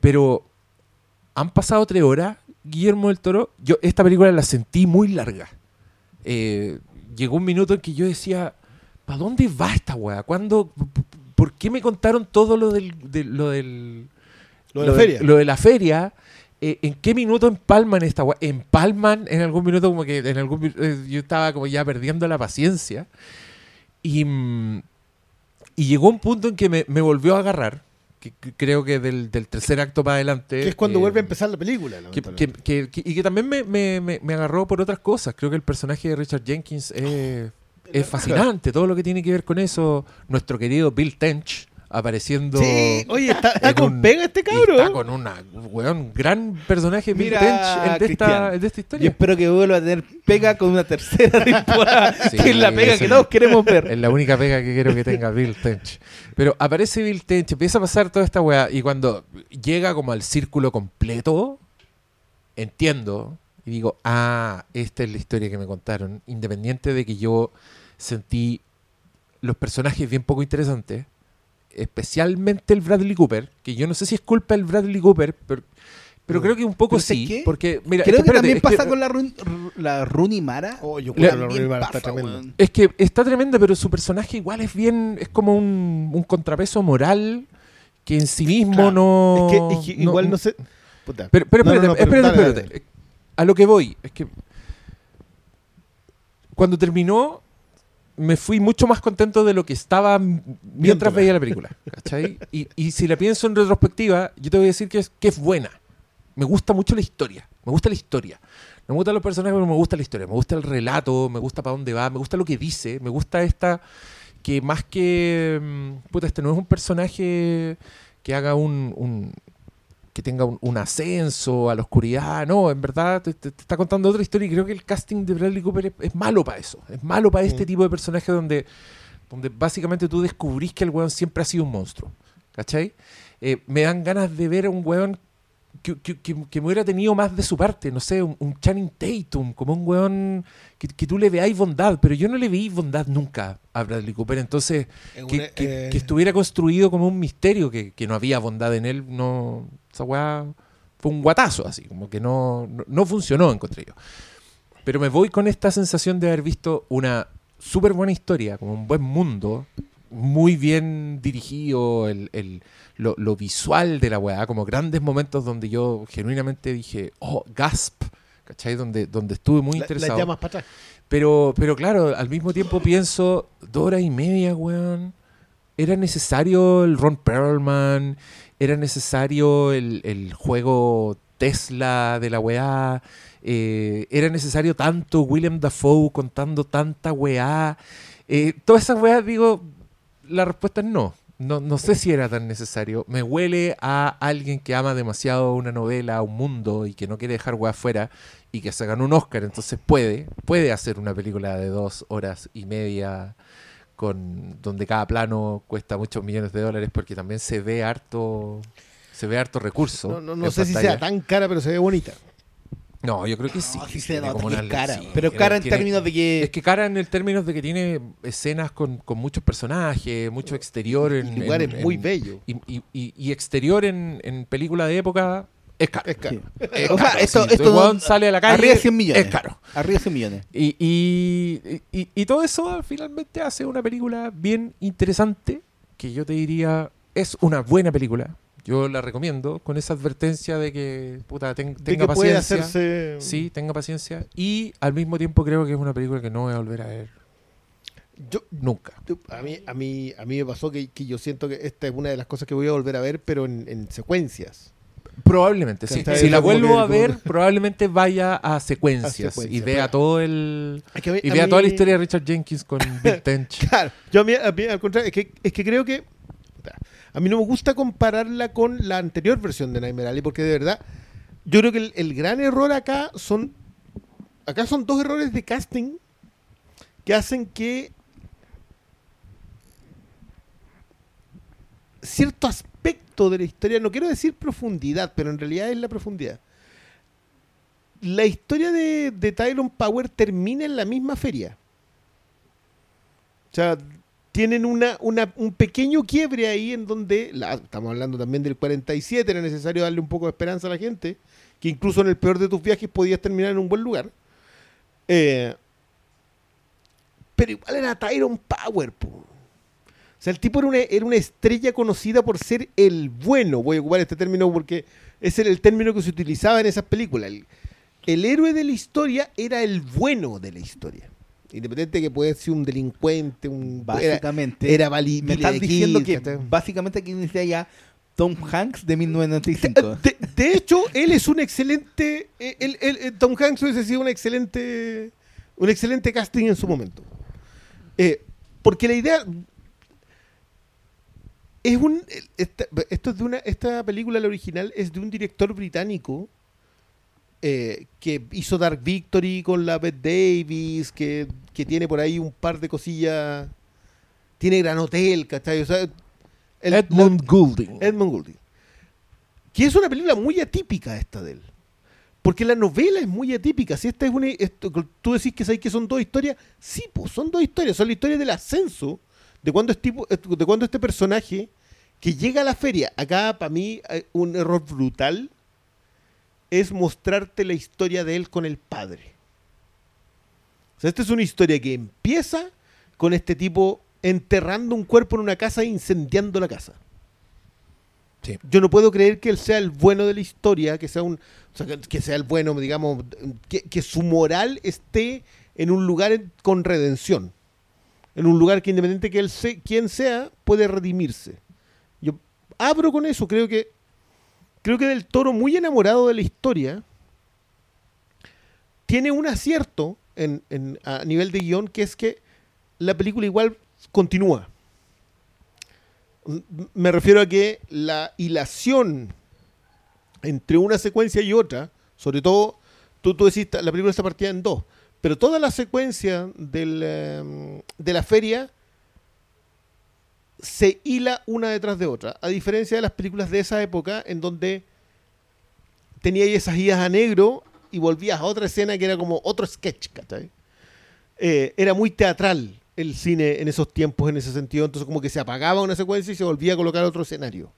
pero han pasado tres horas Guillermo del Toro yo esta película la sentí muy larga Eh, llegó un minuto en que yo decía ¿para dónde va esta weá? ¿Cuándo, ¿Por qué me contaron todo lo del, de- lo del Lo de la de- feria. lo de la feria? Eh, ¿En qué minuto empalman esta weá? Empalman en algún minuto como que en algún eh, yo estaba como ya perdiendo la paciencia y, mm, y llegó un punto en que me, me volvió a agarrar que, que creo que del, del tercer acto para adelante Que es cuando eh, vuelve a empezar la película. que- y que también me, me- me- me agarró por otras cosas. Creo que el personaje de Richard Jenkins es, es fascinante. Todo lo que tiene que ver con eso. Nuestro querido Bill Tench apareciendo. Sí, oye, está, con un- pega este y cabro. Está con una, weón, gran personaje Bill Mira, Tench en de, esta, de esta Yo historia. espero que vuelva a tener pega con una tercera (laughs) temporada, (laughs) Sí, que es la pega que el- todos queremos ver. Es la única pega que quiero que tenga Bill Tench. Pero aparece Bill Tench, empieza a pasar toda esta weá. Y cuando llega como al círculo completo, entiendo y digo, ah, esta es la historia que me contaron. Independiente de que yo sentí los personajes bien poco interesantes, especialmente el Bradley Cooper, que yo no sé si es culpa del Bradley Cooper, pero, pero No. creo que un poco Pero ¿sabes sí. qué? Porque, mira, Creo es que espérate, también que- pasa con la, Run- la Rooney Mara. Oh, yo Le- creo que la También Rooney Mara está pasa, tremenda. weón. Es que está tremenda, pero su personaje igual es bien, es como un, un contrapeso moral que en sí mismo Claro, no... Es que, es que igual no sé. Puta. Pero, pero No, no, espérate, no, espérate, dale, espérate. dale. A lo que voy, es que cuando terminó me fui mucho más contento de lo que estaba mientras veía la película. ¿cachai? Y, y si la pienso en retrospectiva, yo te voy a decir que es, que es buena. Me gusta mucho la historia. Me gusta la historia. No me gustan los personajes, pero me gusta la historia. Me gusta el relato, me gusta para dónde va, me gusta lo que dice, me gusta esta que más que mm, puta, este no es un personaje que haga un, un- que tenga un, un ascenso a la oscuridad, no, en verdad te, te- te está contando otra historia y creo que el casting de Bradley Cooper es, es malo para eso, es malo para este Mm. tipo de personaje donde, donde básicamente tú descubrís que el weón siempre ha sido un monstruo, ¿cachai? Eh, me dan ganas de ver a un weón que, que, que- me hubiera tenido más de su parte, no sé, un, un Channing Tatum, como un weón que, que tú le veáis bondad, pero yo no le veí bondad nunca a Bradley Cooper, entonces Es que, una- que- eh, que estuviera construido como un misterio, que, que no había bondad en él, no esa weá fue un guatazo así, como que no, no, no funcionó, encontré yo. Pero me voy con esta sensación de haber visto una súper buena historia, como un buen mundo, muy bien dirigido, el, el- lo, lo visual de la weá, como grandes momentos donde yo genuinamente dije, oh, gasp, ¿cachai? Donde, donde estuve muy la- interesado. Las llamas para atrás. Pero, pero claro, al mismo tiempo pienso, dos horas y media, weón. era necesario el Ron Perlman, era necesario el, el juego Tesla de la weá, eh, era necesario tanto William Dafoe contando tanta weá. Eh, todas esas weas, digo, la respuesta es no. No. No sé si era tan necesario. Me huele a alguien que ama demasiado una novela, un mundo y que no quiere dejar weá afuera y que se ganó un Oscar, entonces puede, puede hacer una película de dos horas y media con donde cada plano cuesta muchos millones de dólares porque también se ve harto se ve harto recurso. No, no, no sé si sea tan cara, pero se ve bonita. No, yo creo que sí. No, sí que se tiene nota como que una- es cara. sí, pero cara en tiene- términos de que. Es que cara en el términos de que tiene escenas con, con muchos personajes, mucho exterior en Y lugares en- muy en- bellos. Y, y- y- y exterior en, en película de época es caro. Es caro. Sí. Es O sea, caro. esto- Si esto el weón no- sale a la calle Arriba de 100 millones. es caro. Arriba de 100 millones. Y, y- y- y todo eso finalmente hace una película bien interesante, que yo te diría es una buena película. Yo la recomiendo con esa advertencia de que puta, ten- De tenga que puede paciencia. hacerse. Sí, tenga paciencia. Y al mismo tiempo creo que es una película que no voy a volver a ver Yo, nunca. yo- a, mí, a, mí, a mí me pasó que, que yo siento que esta es una de las cosas que voy a volver a ver, pero en, en secuencias. Probablemente, sí. Si la vuelvo a ver, (laughs) probablemente vaya a secuencias, A y vea todo el Es que a mí- y vea mí- toda la historia de Richard Jenkins con Bill (laughs) Tench. Claro, yo a mí, a mí, al contrario, es que, es que creo que a mí no me gusta compararla con la anterior versión de Nightmare Alley porque de verdad yo creo que el, gran error acá son acá son dos errores de casting que hacen que cierto aspecto de la historia, no quiero decir profundidad, pero en realidad es la profundidad. La historia de, de Tyrone Power termina en la misma feria. O sea, tienen una, una- un pequeño quiebre ahí en donde, estamos hablando también del 47, era necesario darle un poco de esperanza a la gente, que incluso en el peor de tus viajes podías terminar en un buen lugar. Eh, pero igual era Tyrone Power, po. O sea, el tipo era una, era una estrella conocida por ser el bueno. Voy a ocupar este término porque ese era el término que se utilizaba en esas películas. El, el héroe de la historia era el bueno de la historia. Independiente de que puede ser un delincuente, un... era- Básicamente. Era, vali- me estás diciendo Kid, que ¿cachai? básicamente aquí inicia ya Tom Hanks de 1995. De, de hecho, él es un excelente. eh, él- él- eh, Tom Hanks hubiese sido un excelente. Un excelente casting en su momento. Eh, porque la idea. Es un. esta- esto es de una. Esta película, la original, es de un director británico. Eh, que hizo Dark Victory con la Bette Davis. Que, que tiene por ahí un par de cosillas. Tiene Gran Hotel, ¿cachai? O sea, el- Edmund Goulding. Edmund Goulding. Que es una película muy atípica esta de él. Porque la novela es muy atípica. Si esta es una. esto- tú decís que, sabes que son dos historias. Sí, pues son dos historias. Son la historia del ascenso de cuando, este tipo, de cuando este personaje que llega a la feria. Acá, para mí, un error brutal es mostrarte la historia de él con el padre. O sea, esta es una historia que empieza con este tipo enterrando un cuerpo en una casa e incendiando la casa. Sí. Yo no puedo creer que él sea el bueno de la historia, que sea un, o sea, que, sea el bueno, digamos, que, que su moral esté en un lugar con redención, en un lugar que independiente que él sea, quien sea, puede redimirse. Yo abro con eso, creo que creo que del Toro muy enamorado de la historia tiene un acierto a nivel de guion que es que la película igual continúa. Me refiero a que la hilación entre una secuencia y otra, sobre todo, tú, tú decís, la película está partida en dos, pero toda la secuencia eh, de la feria se hila una detrás de otra, a diferencia de las películas de esa época en donde tenía esas idas a negro y volvías a otra escena que era como otro sketch, ¿cachai? Eh, era muy teatral el cine en esos tiempos en ese sentido, entonces como que se apagaba una secuencia y se volvía a colocar otro escenario.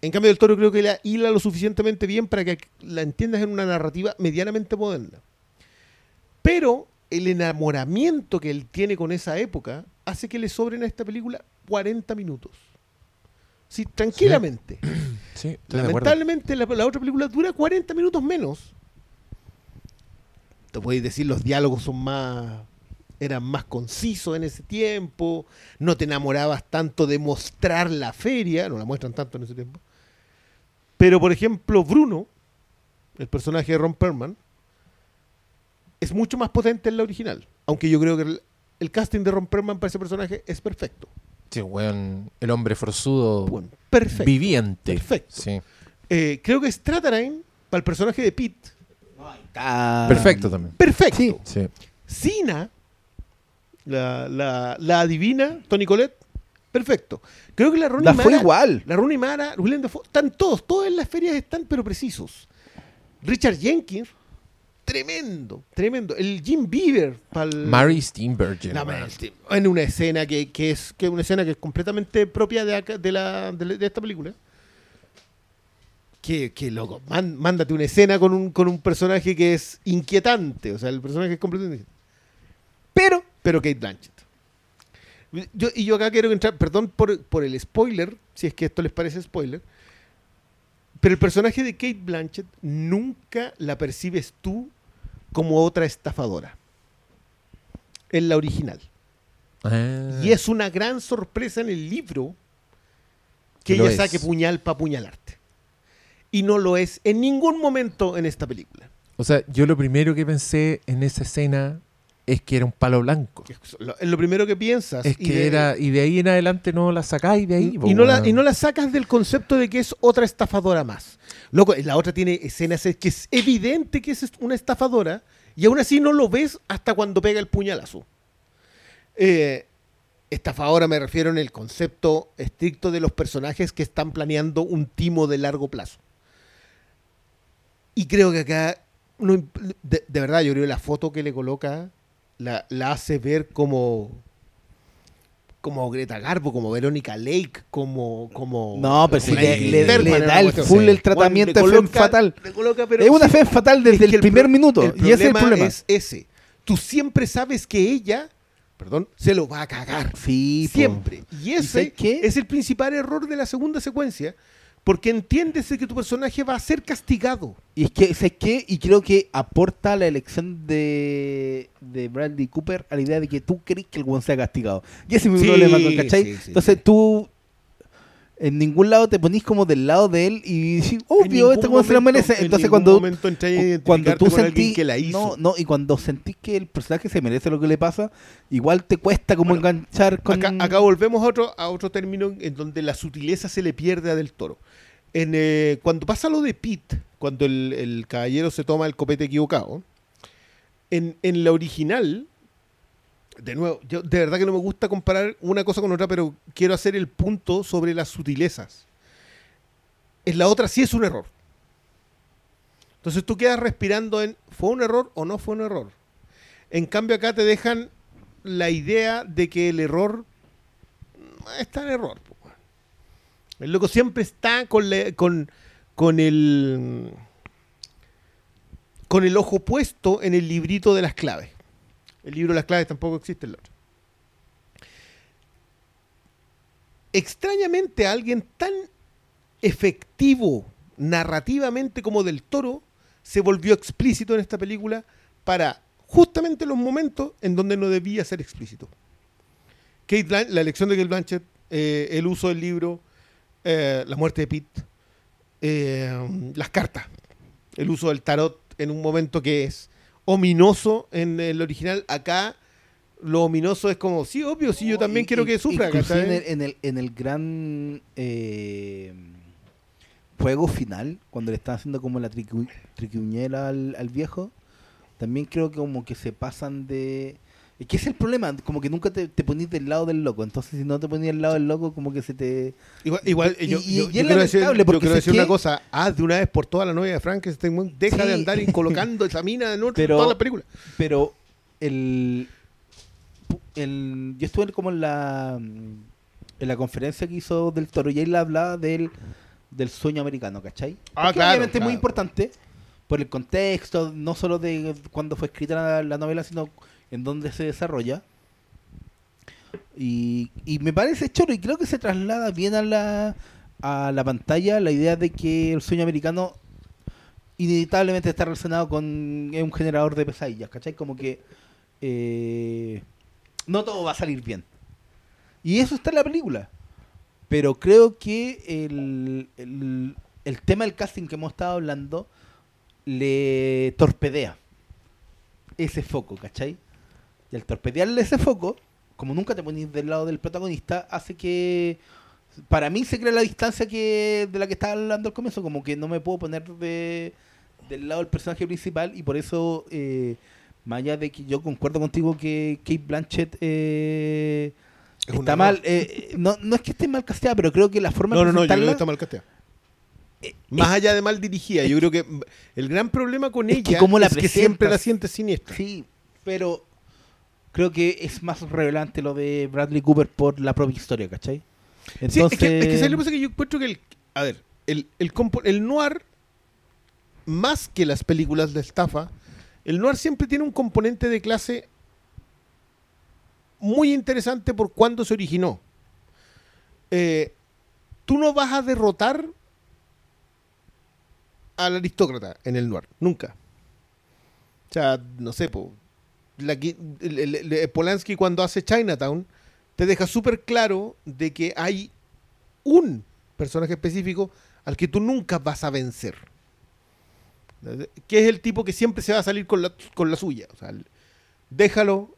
En cambio, el toro creo que la hila lo suficientemente bien para que la entiendas en una narrativa medianamente moderna. Pero el enamoramiento que él tiene con esa época hace que le sobren a esta película 40 minutos. Sí, tranquilamente. Sí. (clears throat) Lamentablemente la, la otra película dura 40 minutos menos. Te podéis decir los diálogos son más eran más concisos en ese tiempo, no te enamorabas tanto de mostrar la feria, no la muestran tanto en ese tiempo. Pero, por ejemplo, Bruno, el personaje de Ron Perlman, es mucho más potente en la original. Aunque yo creo que el, el casting de Ron Perlman para ese personaje es perfecto. Sí, weón, el hombre forzudo Bueno, perfecto. viviente. Perfecto. Sí. Eh, creo que Stratarain, para el personaje de Pete, Está- Perfecto también. perfecto. Sí. Sí. Sina, la, la, la adivina, Tony Colette, perfecto. Creo que la Ronnie La fue Mara, igual. la Rooney Mara, Willem Dafoe, están todos, todos en las ferias están, pero precisos. Richard Jenkins, tremendo, tremendo. El Jim Beaver, pa'l- Mary Steenburgen. en una escena que, que es que una escena que es completamente propia de, acá- de, la, de, esta película. Que, que loco, man- mándate una escena con un, con un personaje que es inquietante. O sea, el personaje es completamente Pero, pero Kate Blanchett. Yo, y yo acá quiero entrar, perdón por, por el spoiler, si es que esto les parece spoiler. Pero el personaje de Kate Blanchett nunca la percibes tú como otra estafadora. En la original. Ah. Y es una gran sorpresa en el libro que Lo ella es. saque puñal para apuñalarte. Y no lo es en ningún momento en esta película. O sea, yo lo primero que pensé en esa escena es que era un palo blanco. Es lo, es lo primero que piensas. Es y que de- era, y de ahí en adelante no la sacáis de ahí. po, y, no la, y no la sacas del concepto de que es otra estafadora más. Loco, la otra tiene escenas es que es evidente que es una estafadora y aún así no lo ves hasta cuando pega el puñalazo. Eh, estafadora me refiero en el concepto estricto de los personajes que están planeando un timo de largo plazo. Y creo que acá, no de, de verdad, yo creo que la foto que le coloca la, la hace ver como como Greta Garbo, como Verónica Lake, como como No, pero si Sí, le, le- le era da el full el tratamiento de Bueno, le fatal. le coloca, Es una femme fatal desde es que el primer minuto. el Y ese es el problema. es ese. Tú siempre sabes que ella, perdón, se lo va a cagar. Sí, po. Siempre. Y ¿Y ese qué? es el principal error de la segunda secuencia, porque entiendes de que tu personaje va a ser castigado. Y es que, ¿sabes qué? Y creo que aporta la elección de, de Bradley Cooper a la idea de que tú crees que el weón sea castigado. Y ese es mi Sí, problema. ¿cachai? sí, sí, Entonces tú en ningún lado te ponís como del lado de él y decís, En obvio, este weón se lo merece. en Entonces ningún cuando, momento cuando tú sentís que la hizo. no, no, y cuando sentís que el personaje se merece lo que le pasa, igual te cuesta como Bueno, enganchar con Acá, acá volvemos a otro, a otro término en donde la sutileza se le pierde a Del Toro. En, eh, cuando pasa lo de Pete, cuando el, caballero se toma el copete equivocado, en, la original, de nuevo, yo de verdad que no me gusta comparar una cosa con otra, pero quiero hacer el punto sobre las sutilezas. En la otra sí es un error. Entonces tú quedas respirando en, ¿fue un error o no fue un error? En cambio acá te dejan la idea de que el error no está en error. El loco siempre está con, la- con, el con el ojo puesto en el librito de las claves. El libro de las claves tampoco existe el otro. Extrañamente alguien tan efectivo narrativamente como del toro se volvió explícito en esta película para justamente los momentos en donde no debía ser explícito. Kate la elección de Kate Blanchett, eh, el uso del libro, eh, la muerte de Pete, eh, las cartas, el uso del tarot en un momento que es ominoso en el original. Acá lo ominoso es como, sí, obvio, sí, yo también Y- quiero y- que sufra. En el, en el, en el gran eh, juego final, cuando le están haciendo como la triqui- triquiñuela al, al viejo, también creo que como que se pasan de... Es que ese es el problema, como que nunca te, te ponís del lado del loco. Entonces, si no te ponís del lado del loco, como que se te. Igual, igual, Y- yo, y- yo- y yo es quiero decir, lamentable, yo porque quiero ¿sabes decir una cosa. Haz de una vez por todas la novia de Frankenstein. Deja Sí. de andar colocando (laughs) esa mina de nuevo Pero- en toda la película. Pero el, el yo estuve como en la en la conferencia que hizo del Toro y él hablaba del, del sueño americano, ¿cachai? Ah, Porque claro, obviamente es muy importante por el contexto, no solo de cuándo fue escrita la, la novela, sino en dónde se desarrolla. Y, me parece choro y creo que se traslada bien a la, a la pantalla la idea de que el sueño americano inevitablemente está relacionado con un generador de pesadillas, ¿cachai? Como que eh, no todo va a salir bien. Y eso está en la película. Pero creo que el, el, el tema del casting que hemos estado hablando le torpedea ese foco, ¿cachai? Y al torpedearle ese foco, como nunca te pones del lado del protagonista, hace que para mí se crea la distancia que de la que estaba hablando al comienzo, como que no me puedo poner de, del lado del personaje principal y por eso, eh, más allá de que yo concuerdo contigo que Kate Blanchett eh, Es está mal, eh, no, no es que esté mal casteada, pero creo que la forma No, de no, no, yo creo que está mal casteada. Eh, Más allá de mal dirigida, yo creo que el gran problema con es que ella cómo la es que siempre la sientes siniestra. Sí, pero creo que es más relevante lo de Bradley Cooper por la propia historia, ¿cachai? Sí, es que, es que ¿sabes lo que pasa? Que yo encuentro que el, a ver, el, el, el noir, más que las películas de estafa, el noir siempre tiene un componente de clase muy interesante por cuándo se originó. Eh, tú no vas a derrotar al aristócrata en el noir, nunca. O sea, no sé, po, el- Polanski cuando hace Chinatown te deja súper claro de que hay un personaje específico al que tú nunca vas a vencer. Que es el tipo que siempre se va a salir con la, con la suya. O sea, déjalo,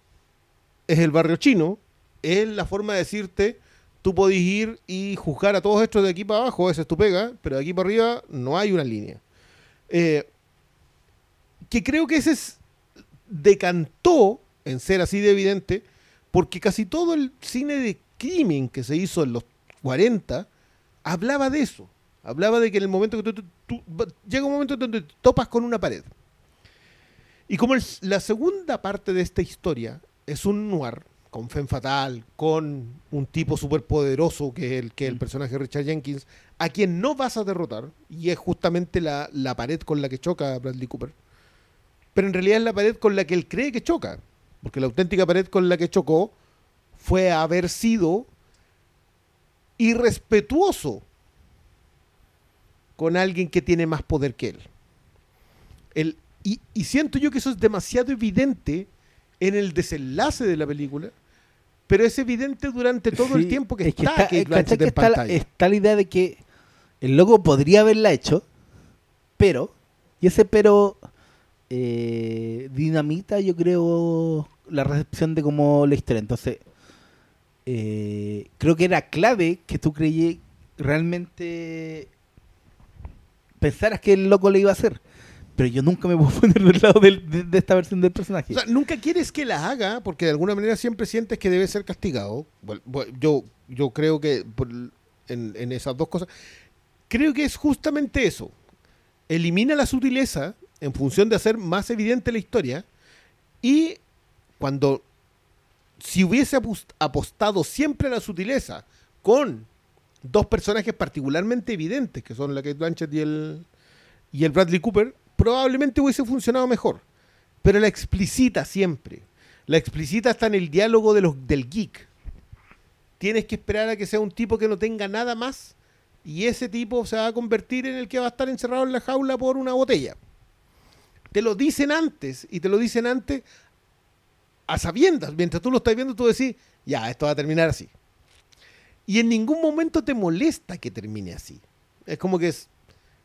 es el barrio chino, es la forma de decirte, tú podés ir y juzgar a todos estos de aquí para abajo, esa es tu pega, pero de aquí para arriba no hay una línea. Eh, que creo que ese es, decantó en ser así de evidente, porque casi todo el cine de crimen que se hizo en los 40 hablaba de eso. Hablaba de que en el momento que tú, tú- tú- va- llega un momento donde te topas con una pared. Y como el- la segunda parte de esta historia es un noir, con Femme Fatal, con un tipo superpoderoso que es el, que es el personaje de Richard Jenkins, a quien no vas a derrotar, y es justamente la, la pared con la que choca Bradley Cooper. Pero en realidad es la pared con la que él cree que choca, porque la auténtica pared con la que chocó fue haber sido irrespetuoso con alguien que tiene más poder que él. El- y, y siento yo que eso es demasiado evidente en el desenlace de la película, pero es evidente durante todo el tiempo que es está, Kate Blanchett ¿cachai que en está, la, pantalla. está la idea de que el loco podría haberla hecho, pero, y ese pero eh, dinamita, yo creo, la recepción de como la historia. Entonces, eh, creo que era clave que tú creyes realmente pensaras que el loco le iba a hacer. Pero yo nunca me (laughs) puedo poner del lado de, esta versión del personaje. Nunca quieres que la haga porque de alguna manera siempre sientes que debe ser castigado. Yo, yo creo que en esas dos cosas, creo que es justamente eso. Elimina la sutileza en función de hacer más evidente la historia y cuando si hubiese apostado siempre a la sutileza con dos personajes particularmente evidentes que son la Kate Blanchett y el, y el Bradley Cooper, probablemente hubiese funcionado mejor. Pero la explicita siempre. La explicita está en el diálogo de los, del geek. Tienes que esperar a que sea un tipo que no tenga nada más y ese tipo se va a convertir en el que va a estar encerrado en la jaula por una botella. Te lo dicen antes y te lo dicen antes a sabiendas. Mientras tú lo estás viendo, tú decís, ya, esto va a terminar así. Y en ningún momento te molesta que termine así. Es como que es.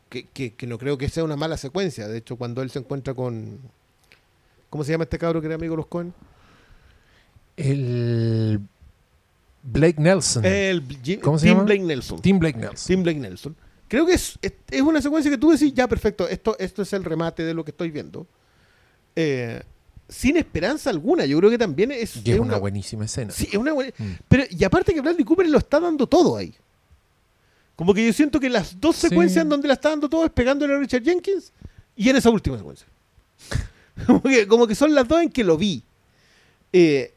Que, que- que no creo que sea una mala secuencia. De hecho, cuando él se encuentra con. ¿Cómo se llama este cabro que era amigo de los Cohen? El Blake Nelson. El Jim- ¿Cómo se Tim llama? Blake Nelson. Tim Blake Nelson. Tim Blake Nelson. Creo que es, es, es una secuencia que tú decís, ya, perfecto, esto, esto es el remate de lo que estoy viendo. Eh, sin esperanza alguna. Yo creo que también es, Y es es una buenísima escena. Sí, es una buena- Mm. Pero, y aparte que Bradley Cooper lo está dando todo ahí. Como que yo siento que las dos Sí. secuencias en donde la está dando todo es pegándole a Richard Jenkins y en esa última secuencia. (laughs) como, que, como que son las dos en que lo vi. Eh,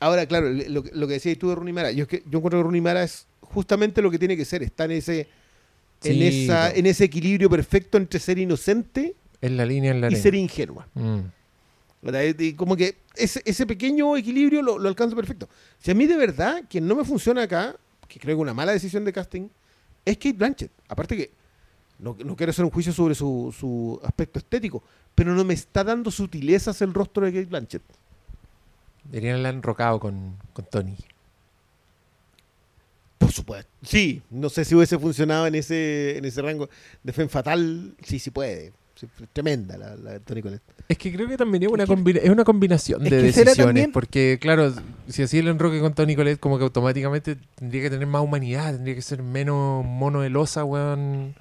ahora, claro, lo, que- lo que decías tú de Rooney Mara, yo, es que, yo encuentro que Rooney Mara es justamente lo que tiene que ser, está en ese, en esa, no. en ese equilibrio perfecto entre ser inocente En la línea, en la y arena. ser ingenua. Mm. como que ese, ese pequeño equilibrio lo, lo alcanzo perfecto. Si a mí de verdad, quien no me funciona acá, que creo que una mala decisión de casting, es Kate Blanchett. Aparte que no, no quiero hacer un juicio sobre su, su aspecto estético, pero no me está dando sutilezas el rostro de Kate Blanchett. Deberían haberla enrocado con, con Tony. Por supuesto. Sí, no sé si hubiese funcionado en ese, en ese rango. De Femme Fatal, sí, sí puede. Sí, tremenda la, la de Tony Collette. Es que creo que también es una, es una combinación es de decisiones. también- Porque, claro, si así el enroque con Tony Colette, como que automáticamente tendría que tener más humanidad, tendría que ser menos mono de losa, weón.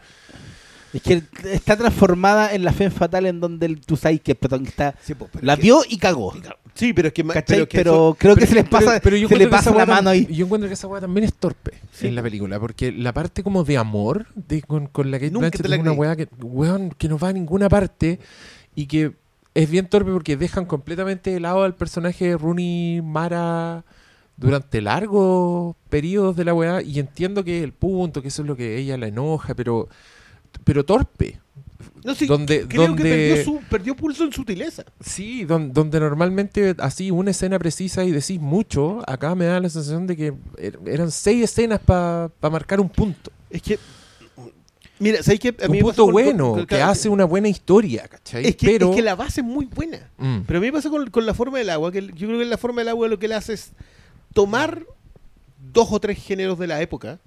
Es que está transformada en la fe fatal en donde el, tú sabes que el protagonista Sí, po, pero la es que- vio y cagó. Sí, pero es que, ma- ¿Cachai? Pero, pero, que eso- creo que se les pasa, pero yo se le encuentro que pasa la mano ahí. Yo encuentro que esa weá también es torpe Sí, en la película, porque la parte como de amor de, con, con la que Nunca te la es una weá que, weón, que no va a ninguna parte y que es bien torpe porque dejan completamente de lado al personaje de Rooney Mara durante largos periodos de la weá y entiendo que es el punto, que eso es lo que ella la enoja, pero, pero torpe. No, sí, donde- creo donde- que perdió, su, perdió pulso en sutileza. Sí, don- donde normalmente así una escena precisa y decís mucho, acá me da la sensación de que er- eran seis escenas para marcar un punto. Es que. Mira, ¿sabes qué? A un mí me punto con- bueno, con- que hace una buena historia, ¿cachai? Es que, Pero, es que la base es muy buena. Mm. Pero a mí me pasa con, con la forma del agua, que yo creo que la forma del agua lo que le hace es tomar dos o tres géneros de la época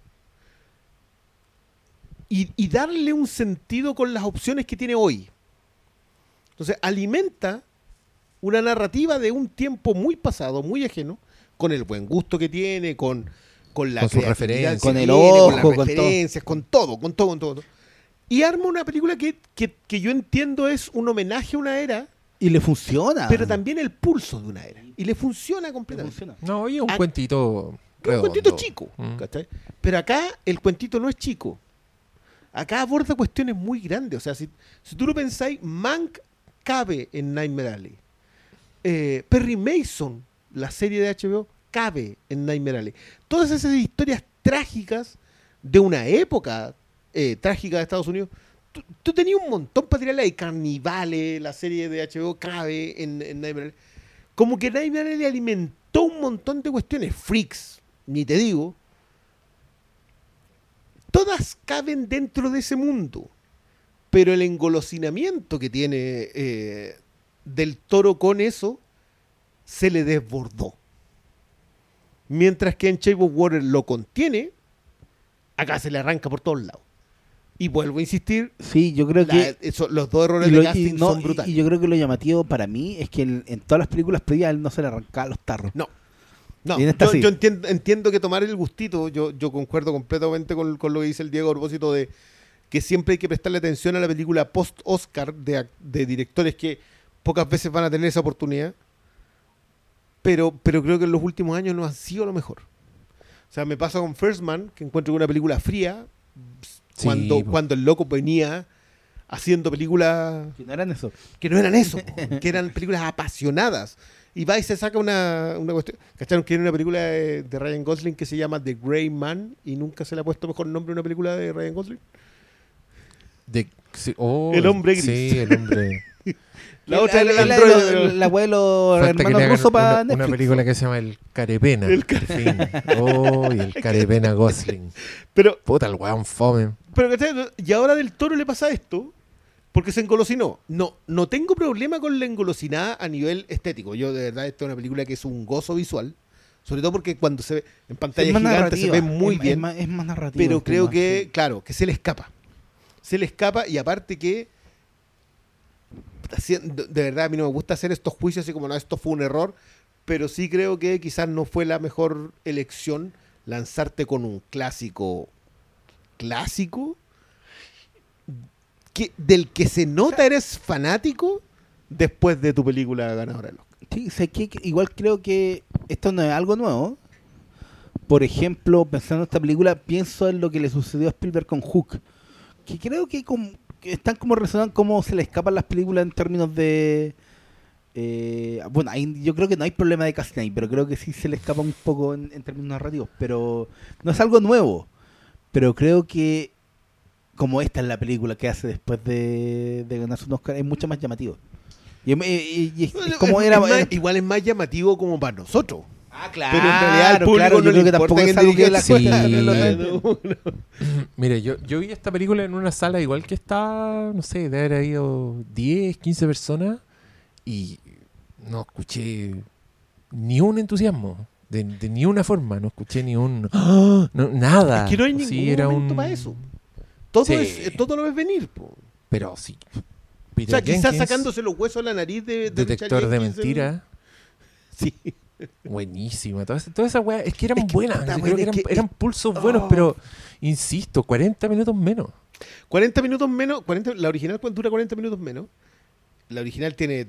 y, y darle un sentido con las opciones que tiene hoy. Entonces, alimenta una narrativa de un tiempo muy pasado, muy ajeno, con el buen gusto que tiene, con, con la Con Con el tiene, con las ojo, con todo. referencias, con todo, con todo, con todo. Y arma una película que, que, que yo entiendo es un homenaje a una era, Y le funciona. pero también el pulso de una era. Y le funciona le completamente. funciona. No, y es un Ah, cuentito Un cuentito chico. Mm. Pero acá el cuentito no es chico. Acá aborda cuestiones muy grandes. O sea, si, si tú lo pensáis, Mank cabe en Nightmare Alley. Eh, Perry Mason, la serie de HBO, cabe en Nightmare Alley. Todas esas historias trágicas de una época eh, trágica de Estados Unidos. Tú, tenías un montón para tirarle ahí. Carnivales, la serie de HBO cabe en, en Nightmare Alley. Como que Nightmare Alley alimentó un montón de cuestiones. Freaks, ni te digo. Todas caben dentro de ese mundo. Pero el engolosinamiento que tiene eh, del toro con eso se le desbordó. Mientras que en Shape of Water lo contiene, acá se le arranca por todos lados. Y vuelvo a insistir, Sí, yo creo la- que. eso- los dos errores lo- de casting no, son brutales. y yo creo que lo llamativo para mí es que en, en todas las películas previas él no se le arrancaba los tarros. No. No, Y en esta yo, sí. yo entiendo, entiendo que tomar el gustito, yo, yo concuerdo completamente con, con lo que dice el Diego a propósito de que siempre hay que prestarle atención a la película post-Oscar de, de directores que pocas veces van a tener esa oportunidad, pero, pero creo que en los últimos años no han sido lo mejor. O sea, me pasa con First Man, que encuentro una película fría, Sí, cuando, po. cuando el loco venía haciendo películas Que no eran eso. que no eran eso, po, que eran películas apasionadas. Y va y se saca una, una cuestión. ¿Cacharon que era una película de, de Ryan Gosling que se llama The Grey Man y nunca se le ha puesto mejor nombre a una película de Ryan Gosling? De- sí, oh, El hombre gris. Sí, el hombre. (laughs) La otra el Falta que hermanos le hagan rusos para una, una película que se llama El Carepena. El fin. Oh, y el (laughs) Carepena Gosling. Pero, Puta, el weón fome. pero ¿cachai? Y ahora del toro le pasa esto porque se engolosinó. No, no tengo problema con la engolosinada a nivel estético. Yo, de verdad, esta es una película que es un gozo visual. Sobre todo porque cuando se ve en pantalla gigante se ve muy es- bien. Es más, es más narrativa. pero creo tema, que, sí. claro, que se le escapa. Se le escapa y aparte que de verdad a mí no me gusta hacer estos juicios así como no, esto fue un error, pero sí creo que quizás no fue la mejor elección lanzarte con un clásico clásico que, del que se nota eres fanático después de tu película ganadora del Oscar. Sí, que que igual creo que esto no es algo nuevo. Por ejemplo, pensando en esta película, pienso en lo que le sucedió a Spielberg con Hook. Que creo que, están como resonando cómo se le escapan las películas en términos de... eh, bueno, yo creo que no hay problema de casting pero creo que sí se le escapa un poco en, en términos narrativos. Pero no es algo nuevo. Pero creo que como esta es la película que hace después de, de ganarse un Oscar, es mucho más llamativo. Y, como era, es más- era- igual es más llamativo como para nosotros. Ah, Pero en realidad al público claro, no yo creo que tampoco es algo que la Sí. cuesta. (laughs) Mire, yo, yo vi esta película en una sala igual que está, no sé, de haber habido 10, 15 personas y no escuché ni un entusiasmo. De, de ni una forma, no escuché ni un... ¡Ah! (gasps) no, nada. Es que no hay Sí, ningún era momento un- para eso. Todo, Sí. es- eh, todo lo ves venir. po. Pero sí. O Peter sea, quizás sacándose los huesos a la nariz de, de Detector Richard de en- mentiras. (laughs) Sí. Buenísima. Toda esa, toda esa weá. Es que eran Es que, buenas. creo que eran, que- eran pulsos buenos, Oh. pero insisto, 40 minutos menos. 40 minutos menos. 40, la original dura 40 minutos menos. La original tiene.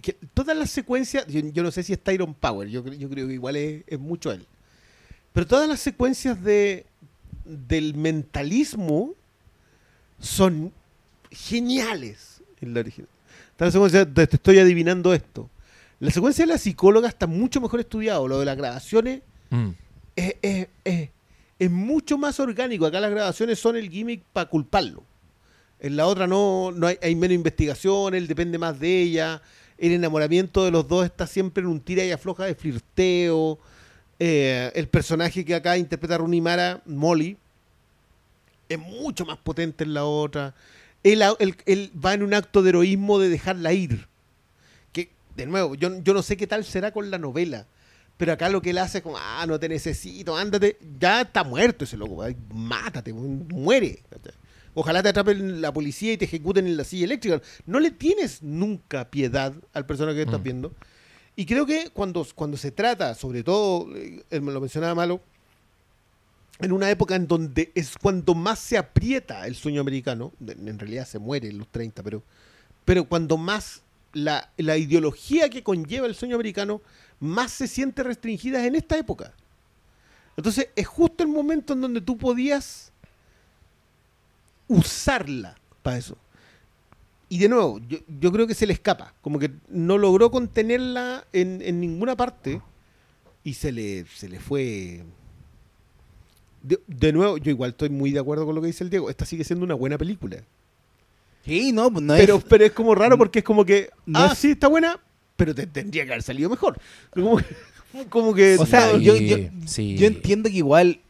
que todas las secuencias. Yo, yo no sé si es Tyron Power. Yo, cre- yo creo que igual es, es mucho él. Pero todas las secuencias de del mentalismo son geniales en la original. Está la secuencia te estoy adivinando esto. La secuencia de la psicóloga está mucho mejor estudiado. Lo de las grabaciones Mm. es, es- es- es mucho más orgánico. Acá las grabaciones son el gimmick para culparlo. En la otra no, no hay, hay menos investigación, él depende más de ella. El enamoramiento de los dos está siempre en un tira y afloja de flirteo. Eh, el personaje que acá interpreta Rooney Mara, Molly, es mucho más potente en la otra. Él, él- él va en un acto de heroísmo de dejarla ir. Que, de nuevo, yo, yo no sé qué tal será con la novela. Pero acá lo que él hace es como, ah, no te necesito, ándate. Ya está muerto ese loco, mátate, muere. Ojalá te atrapen la policía y te ejecuten en la silla eléctrica. No le tienes nunca piedad al personaje que estás Mm. viendo. Y creo que cuando, cuando se trata, sobre todo, eh, me lo mencionaba Malo, en una época en donde es cuando más se aprieta el sueño americano, en realidad se muere en los 30, pero, pero cuando más la, la ideología que conlleva el sueño americano más se siente restringida es en esta época. Entonces es justo el momento en donde tú podías usarla para eso. Y de nuevo, yo, yo creo que se le escapa, como que no logró contenerla en, en ninguna parte y se le, se le fue... De, de nuevo, yo igual estoy muy de acuerdo con lo que dice el Diego, esta sigue siendo una buena película. Sí, no, pues no pero, es... pero es como raro porque es como que, No ah, es- sí, está buena, pero te tendría que haber salido mejor. Como que, (laughs) como que- O sea, Sí, yo, yo, sí. yo entiendo que igual,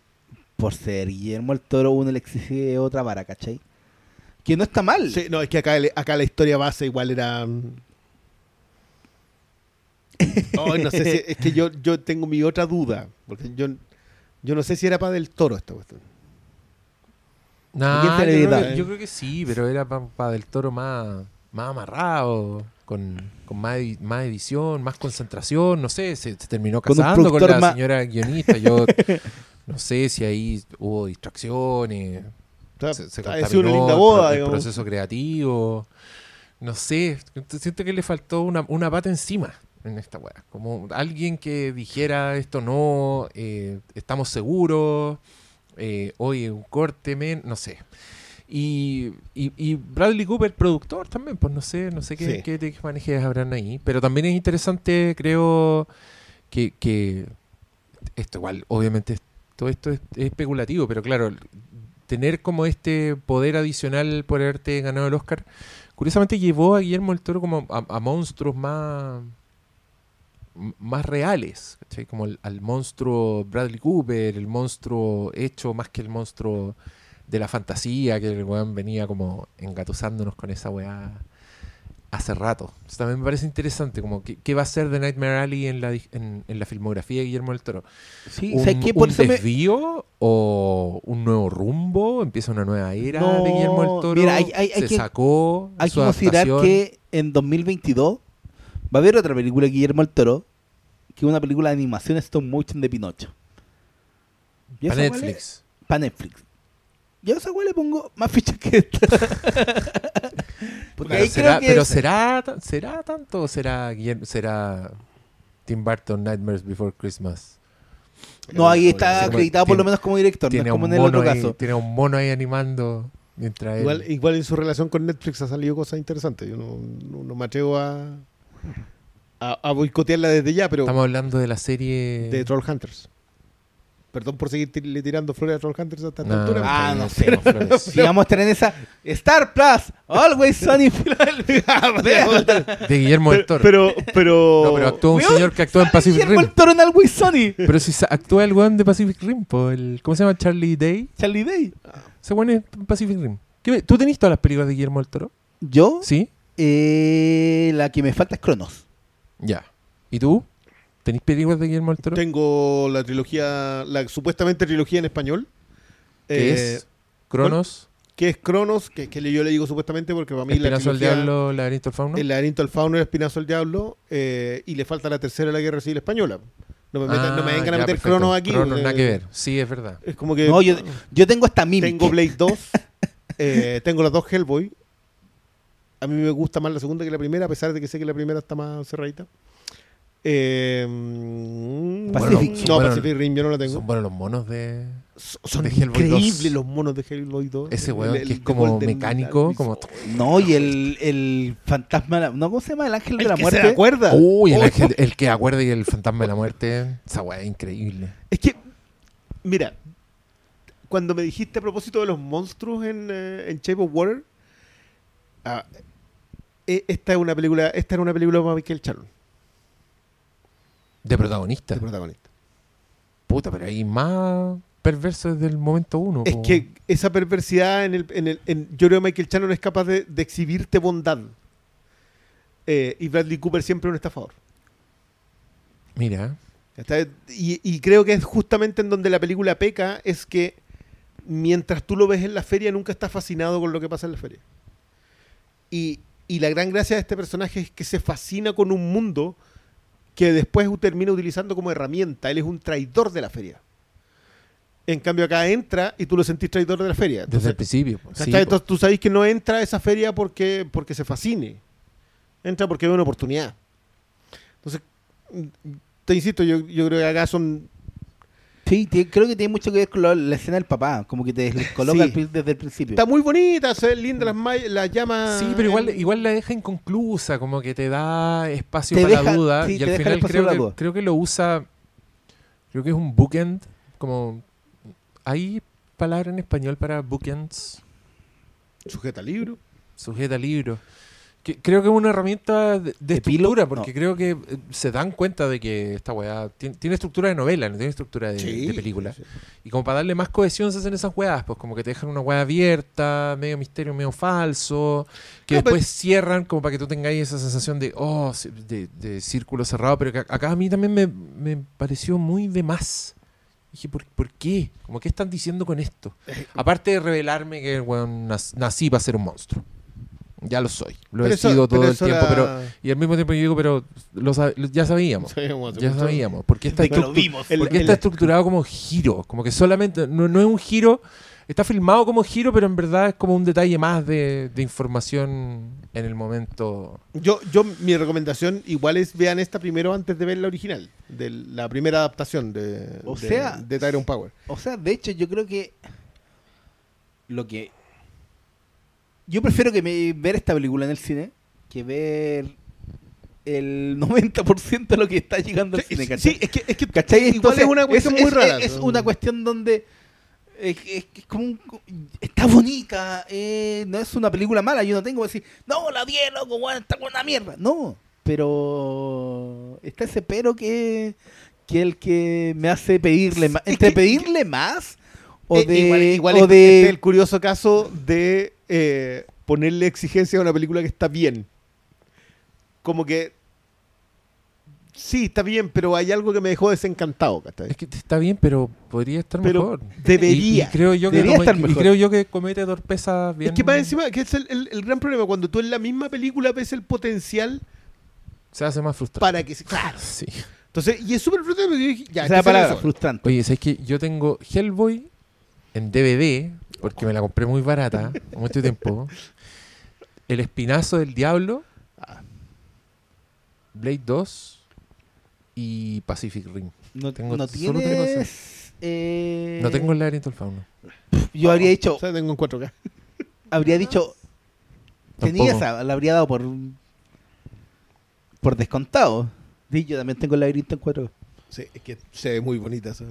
por ser Guillermo el Toro, uno le exige otra vara, ¿cachai? Que no está mal. Sí, no, es que acá, acá la historia base igual era... Ay, no sé si, es que yo, yo tengo mi otra duda, porque yo, yo no sé si era para del toro esta cuestión. Nah, ¿Quién se le yo, creo que, yo creo que sí, pero era para del toro más, más amarrado, con, con más, más edición, más concentración, no sé, se, se terminó Con casando con, productor la señora guionista, yo (laughs) no sé si ahí hubo distracciones, Sea, se, se ha sido una linda boda, el, digamos. proceso creativo, no sé, siento que le faltó una, una pata encima en esta weá, como alguien que dijera esto no, eh, estamos seguros, eh, oye, un corte, men, no sé. Y, y, y Bradley Cooper, productor también, pues no sé, no sé qué, Sí. qué, qué manejes habrán ahí. Pero también es interesante, creo, que, que esto igual, obviamente, todo esto es, es especulativo, pero claro, tener como este poder adicional por haberte ganado el Oscar, curiosamente llevó a Guillermo del Toro como a, monstruos más más reales. Como al monstruo Bradley Cooper, el monstruo hecho más que el monstruo de la fantasía, que el weón venía como engatusándonos con esa weá hace rato. Eso también me parece interesante, como qué, va a ser de Nightmare Alley en la, en, en la filmografía de Guillermo del Toro. Sí, ¿Un, ¿sabes qué? Por un eso me- desvío o un nuevo rumbo? ¿Empieza una nueva era No, de Guillermo del Toro? mira, hay- hay- hay ¿Se que- sacó Hay que su considerar adaptación? que en 2022 va a haber otra película de Guillermo el Toro, que es una película de animación stop motion de Pinocho. ¿Y Para? Netflix. Para Netflix. Yo a esa le pongo más fichas que esta. (laughs) Porque Pero ahí será, creo que pero es- será, ta- será tanto o será, será Tim Burton Nightmares Before Christmas? No, ahí está Tiene- acreditado por lo menos como director, no Tiene es como un, en el otro mono ahí, caso. tiene un mono ahí animando mientras él- Igual, igual en su relación con Netflix ha salido cosas interesantes. Yo no, no- no me atrevo a, a, a boicotearla desde ya, pero Estamos hablando de la serie... de Trollhunters. Perdón por seguirle tirando flores a Trollhunters hasta esta No, altura. Ah, no sé. no, Flores. (laughs) Si vamos a tener esa Star Plus, Always Sunny (laughs) Philadelphia. De Guillermo del Toro. pero, pero, no, pero actúa un señor que actúa en Pacific Guillermo Rim. el Toro en Always Sunny. Pero si actúa el weón de Pacific Rim, po, el, ¿cómo se llama? Charlie Day. Charlie Day. Ese weón es en Pacific Rim. ¿Qué ve- ¿Tú tenés todas las películas de Guillermo del Toro? Yo, Sí. eh, la que me falta es Cronos. Ya. ¿Y tú? ¿Tenís películas de Guillermo del Toro? Tengo la trilogía, la supuestamente trilogía en español. ¿Qué eh, es? Cronos, que es Cronos, que, que yo le digo supuestamente porque para mí la Espinazo del trilogía, Diablo, Laberinto del Fauno. El laberinto del fauno y el espinazo del diablo. eh, y le falta la tercera de la guerra civil española. No me, metan- no me Ah, vengan a meter perfecto. Cronos aquí. Cronos, nada que ver. Sí, es verdad. Es como que No, yo, yo tengo esta mímica. tengo Blade 2. (laughs) eh, tengo las dos Hellboy. A mí me gusta más la segunda que la primera, a pesar de que sé que la primera está más cerradita. Eh, mm, Pacific. no, Bueno, Pacific Rim yo no la tengo. Son buenos los monos de... Son, de increíbles 2. los monos de Hellboy 2. Ese weón el- que es como Golden mecánico, como... No, y el, el fantasma, de la- ¿no? ¿Cómo se llama? El ángel de la que muerte. se acuerda. Uy, el, Oh. ángel- el que acuerda y el fantasma de la muerte. Esa weá es increíble. Es que, mira, cuando me dijiste a propósito de los monstruos en, eh, en Shape of Water, ah, eh, esta es una película, esta era una película para Michael Shannon, De protagonista. de protagonista. Puta, pero hay más perverso desde el momento uno. Es po. que esa perversidad en el, en el en- yo creo que Michael Shannon es capaz de, de exhibirte bondad. Eh, y Bradley Cooper siempre un estafador. Mira. Y, y creo que es justamente en donde la película peca, es que mientras tú lo ves en la feria, nunca estás fascinado con lo que pasa en la feria. Y, y la gran gracia de este personaje es que se fascina con un mundo que después termina utilizando como herramienta. Él es un traidor de la feria. En cambio acá entra y tú lo sentís traidor de la feria. desde el principio. Sí, po. Entonces tú sabes que no entra a esa feria porque, porque se fascine. Entra porque ve una oportunidad. Entonces, mm, te insisto, yo, yo creo que acá son Sí, creo que tiene mucho que ver con la escena del papá, como que te coloca Sí. desde el principio. Está muy bonita, se ven lindas las, las llamas. Sí, pero igual, igual la deja inconclusa, como que te da espacio Te para deja- la duda. sí, y al final creo que, creo que lo usa. Creo que es un bookend. Como. ¿Hay palabra en español para bookends? Sujeta libro. Sujeta libro. Que, creo que es una herramienta de, de estructura, porque no. creo que eh, se dan cuenta de que esta weá tiene, tiene estructura de novela, no tiene estructura de, de película. sí, sí. Y como para darle más cohesión se hacen esas weas, pues como que te dejan una wea abierta, medio misterio, medio falso, que No, pero- después cierran como para que tú tengáis esa sensación de, oh, de, de círculo cerrado, pero que acá a mí también me, me pareció muy de más. Dije, ¿por, por qué? Como, ¿qué están diciendo con esto? Aparte de revelarme que weón, nac- nací para ser un monstruo. Ya lo soy. Lo Pero he eso- sido todo el tiempo, era- pero... Y al mismo tiempo yo digo, pero lo sab- ya sabíamos. (laughs) Ya sabíamos. ¿Por qué está, Pero lo estructu- vimos. El- porque el- está estructurado como giro? Como que solamente, no, no es un giro, está filmado como giro, pero en verdad es como un detalle más de, de información en el momento. Yo, yo, mi recomendación igual es vean esta primero antes de ver la original, de la primera adaptación de, O de- sea- de Tyrone Power. O sea, de hecho, yo creo que lo que yo prefiero que me ver esta película en el cine que ver el (laughs) 90% de lo que está llegando al Sí, cine, ¿cachai? sí, es que, es que ¿Cachai? Entonces, es una cuestión muy es- rara. Es, una cuestión donde es, es- es como un- está bonita, eh, no es una película mala. Yo no tengo que decir, no, la vi, loco, bueno, está con una mierda. No, pero está ese pero que, que el que me hace pedirle más. Es Entre pedirle más o Eh, de. igual, igual o es- de este es el curioso caso de eh, ponerle exigencia a una película que está bien. Como que sí, está bien, pero hay algo que me dejó desencantado, ¿cachai? Es que está bien, pero podría estar Pero mejor. debería. Y, y creo yo que Debería come- estar y mejor. creo yo que comete torpezas bien. Es que para encima, que es el, el- el gran problema, cuando tú en la misma película ves el potencial Se hace más frustrante. para que se... Claro. Sí. Entonces, y es súper frustrante porque yo dije, ya, esa es ¿qué la se palabra, resuelve? frustrante. Oye, ¿sabes que Yo tengo Hellboy en DVD, porque me la compré muy barata, (laughs) mucho tiempo. El Espinazo del Diablo, Blade 2 y Pacific Rim. No, tengo no solo tres tienes. eh, No tengo el laberinto del fauno. Yo habría dicho. O sea, tengo en 4K. habría dicho. Tenía esa, la habría dado por. Por descontado. Sí, yo también tengo el laberinto en cuatro. Sí, es que se ve muy bonita. esa.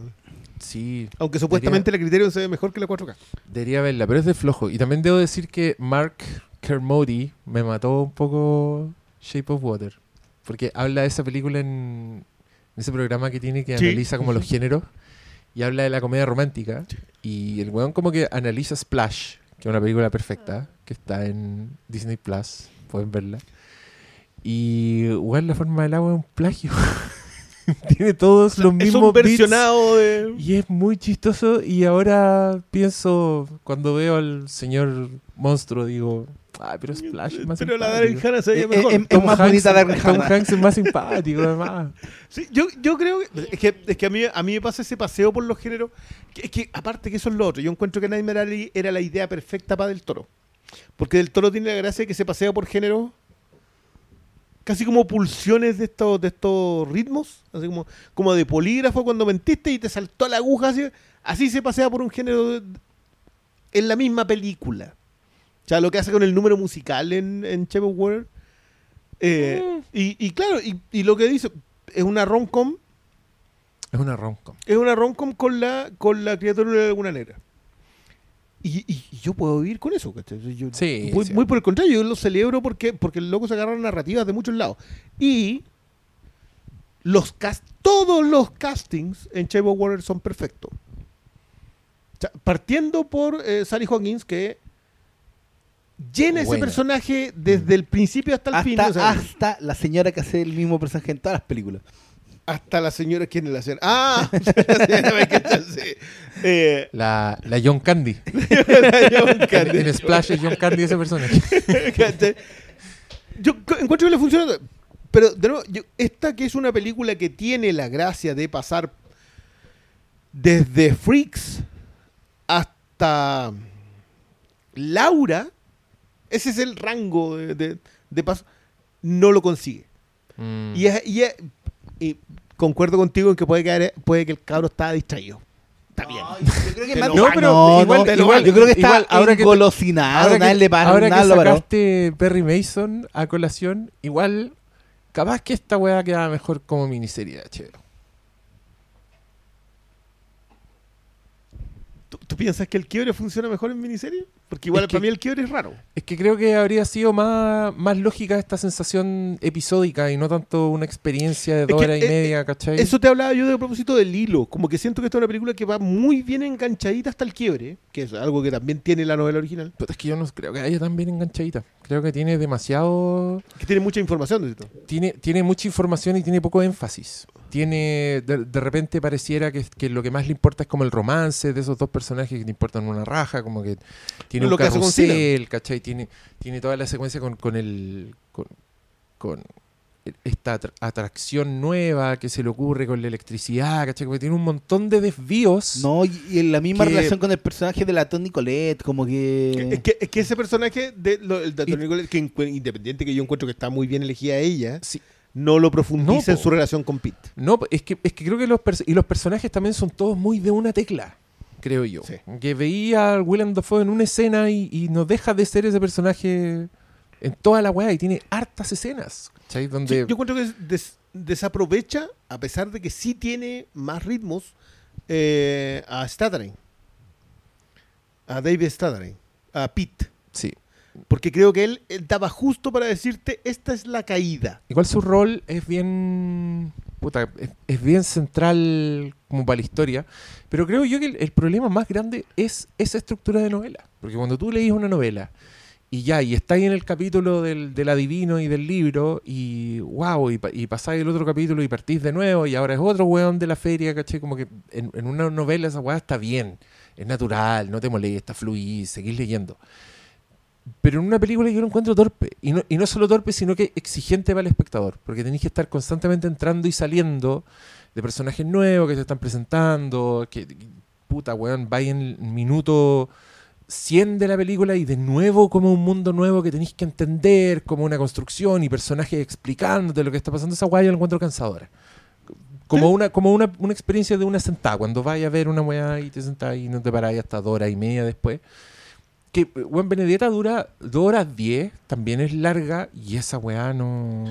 Sí, Aunque supuestamente el criterio se ve mejor que la 4K. debería verla, pero es de flojo. Y también debo decir que Mark Kermody me mató un poco Shape of Water. Porque habla de esa película en, ese programa que tiene que Sí. analiza como los (laughs) géneros. Y habla de la comedia romántica. Y el weón como que analiza Splash, que es una película perfecta, que está en Disney Plus. Pueden verla. Y igual la forma del agua es un plagio. (laughs) (laughs) Tiene todos los es mismos beats. versionado de... Y es muy chistoso. Y ahora pienso, cuando veo al señor monstruo, digo, ay, pero Splash es más Pero la simpático". Darren Hannah se veía Eh, mejor. eh, Tom más Hanks- bonita Darren Tom Hannah. Hanks es más simpático, además. (laughs) Sí, yo, yo creo que es que, es que a, mí, a mí me pasa ese paseo por los géneros. Que, es que aparte que eso es lo otro. Yo encuentro que Nightmare Alley era la idea perfecta para Del Toro. Porque Del Toro tiene la gracia de que se pasea por géneros casi como pulsiones de estos, de estos ritmos. Así como, como de polígrafo cuando mentiste y te saltó la aguja. Así, así se pasea por un género de- en la misma película. O sea, lo que hace con el número musical en, en Shape of Water. Eh, y, y claro, y, y lo que dice, es una rom-com Es una romcom. es una romcom con la con la criatura de la laguna negra. Y, y- y yo puedo vivir con eso. Yo- Sí, muy, sí. muy por el contrario, yo lo celebro porque, porque el loco se agarra narrativas de muchos lados. Y los cast, todos los castings en Shape of Water son perfectos. O sea, partiendo por eh, Sally Hawkins, que llena ese personaje desde el principio hasta el fin. Hasta, o sea, hasta la señora que hace el mismo personaje en todas las películas. Hasta la señora, ¿quién es la señora? ¡Ah! (laughs) la. Eh, La, la John Candy. (laughs) John Candy. En Splash es John Candy ese personaje. (laughs) Yo encuentro que le funciona. Pero, de nuevo, yo- esta que es una película que tiene la gracia de pasar desde Freaks hasta Laura, ese es el rango de, de- de paso, no lo consigue. Mm. Y, es- y es- y concuerdo contigo en que puede, caer, puede que el cabro estaba distraído. Está bien. yo creo que más- No, pero no, igual, no, igual- yo creo que está igual, ahora que te- engolosinado, ahora nadie que, le para, ahora que nada lo paró. sacaste Perry Mason a colación, igual, capaz que esta weá queda mejor como miniserie de HBO. ¿Tú, tú piensas que el quiebre funciona mejor en miniserie? Porque igual Es que- para mí el quiebre es raro. Es que creo que habría sido más, más lógica esta sensación episódica y no tanto una experiencia de dos horas y eh, media, ¿cachai? Eso te hablaba yo de propósito del hilo. Como que siento que esta es una película que va muy bien enganchadita hasta el quiebre, que es algo que también tiene la novela original, Pero es que yo no creo que haya tan bien enganchadita. Creo que tiene demasiado... que tiene mucha información de esto. Tiene, tiene mucha información y tiene poco énfasis. Tiene, de, de repente pareciera que, que lo que más le importa es como el romance de esos dos personajes que te importan una raja, como que tiene Lo un que hace con carrusel, ¿cachai? Tiene, tiene toda la secuencia con, con el... Con, con esta atra- atracción nueva que se le ocurre con la electricidad, ¿cachai? Como que tiene un montón de desvíos. No, y, y en la misma Que- relación con el personaje de la Toni Colette, como que... Es que, es que ese personaje, de, lo- el de Y- Antonio Nicolet, que independiente que yo encuentro que está muy bien elegida ella, Sí. no lo profundiza No, en su relación con Pete. No, es que, es que creo que los y los personajes también son todos muy de una tecla, creo yo. Sí. Que veía a Willem Dafoe en una escena y, y no deja de ser ese personaje en toda la weá y tiene hartas escenas. ¿cachai? Sí, Donde yo encuentro que des- desaprovecha, a pesar de que sí tiene más ritmos, eh, a Stadrein. A David Stadrein. A Pete. sí. Porque creo que él, él daba justo para decirte, esta es la caída. Igual su rol es bien. Puta, es, bien central como para la historia. Pero creo yo que el, problema más grande es esa estructura de novela. Porque cuando tú leís una novela y ya, y estáis en el capítulo del, del adivino y del libro, y wow, y, y pasáis el otro capítulo y partís de nuevo, y ahora es otro weón de la feria, ¿cachai? Como que en, en una novela esa weá está bien, es natural, no te molesta, fluís, seguís leyendo. Pero en una película yo lo encuentro torpe. Y no, y no solo torpe, sino que exigente para el espectador. Porque tenéis que estar constantemente entrando y saliendo de personajes nuevos que te están presentando. Que, puta, weón, vais en el minuto 100 de la película y de nuevo como un mundo nuevo que tenéis que entender, como una construcción y personajes explicándote lo que está pasando. Esa weá yo la encuentro cansadora. Como, una, como una, una experiencia de una sentada. Cuando vais a ver una weá y te sentás y no te paráis hasta dos horas y media después que Juan Benedetta dura 2 horas 10, también es larga y esa weá no...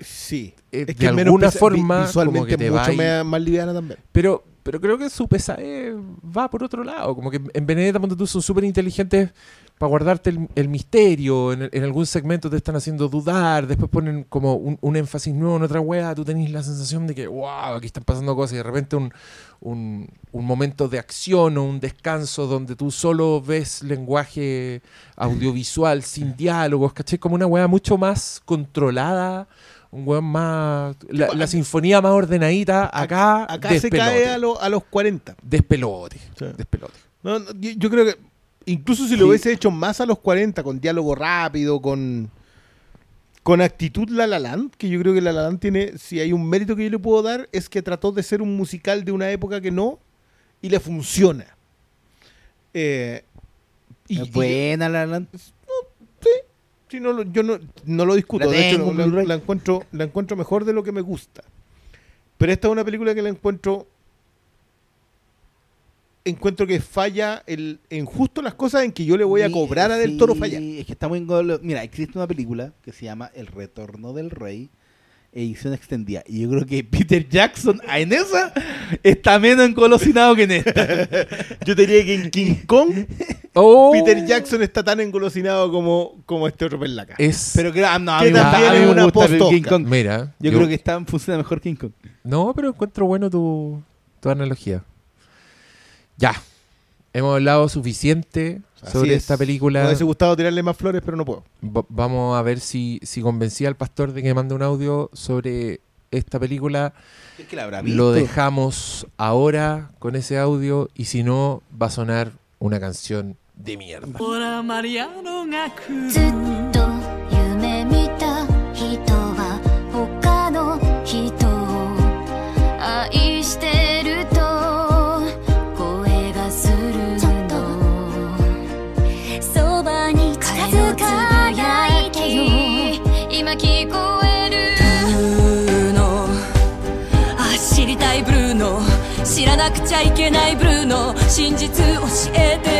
Sí. eh, Es de es menos alguna pesa- forma como visualmente que te mucho va ahí- más, liviana también. Pero pero creo que su pesadez va por otro lado. Como que en Benedetta ponte tú son súper inteligentes para guardarte el, el misterio. En, en algún segmento te están haciendo dudar, después ponen como un, un énfasis nuevo en otra wea, tú tenés la sensación de que, wow, aquí están pasando cosas y de repente un, un, un momento de acción o un descanso donde tú solo ves lenguaje audiovisual sin diálogos, ¿cachai? Como una wea mucho más controlada. Un weón más. La, la sinfonía más ordenadita. Acá. Acá se cae a, lo- a los 40. Despelote. Sí. Despelote. No, no, yo, yo creo que incluso si lo hubiese hecho más a los 40, con diálogo rápido, con, con actitud La La Land, que yo creo que La La Land tiene, si hay un mérito que yo le puedo dar, es que trató de ser un musical de una época que no, y le funciona. Eh, y- es buena la la- sí, no yo no, no lo discuto, La de hecho la encuentro, la encuentro mejor de lo que me gusta. Pero esta es una película que la encuentro encuentro que falla el, en justo las cosas en que yo le voy a cobrar a Del Toro falla. Es que está muy Mira, existe una película que se llama El Retorno del Rey, edición extendida. Y yo creo que Peter Jackson en esa está menos engolosinado que en esta. (laughs) Yo te diría que en King Kong Oh, Peter Jackson está tan engolosinado como, como este otro perlaca. Es. Pero que, ah, no, a Que mí me gusta- también es una post-Oscar. King Kong. Mira. Yo, creo que está, funciona mejor King Kong. No, pero encuentro bueno tu, tu analogía Ya. Hemos hablado suficiente Así sobre es. esta Me película. hubiese gustado tirarle más flores, pero no puedo. Va- vamos a ver si, si convencí al pastor de que mande un audio sobre esta película. Es que la habrá Lo visto. dejamos ahora con ese audio y si no, va a sonar una canción de mierda. ほらマリアーノが来るずっと夢見た人 教えて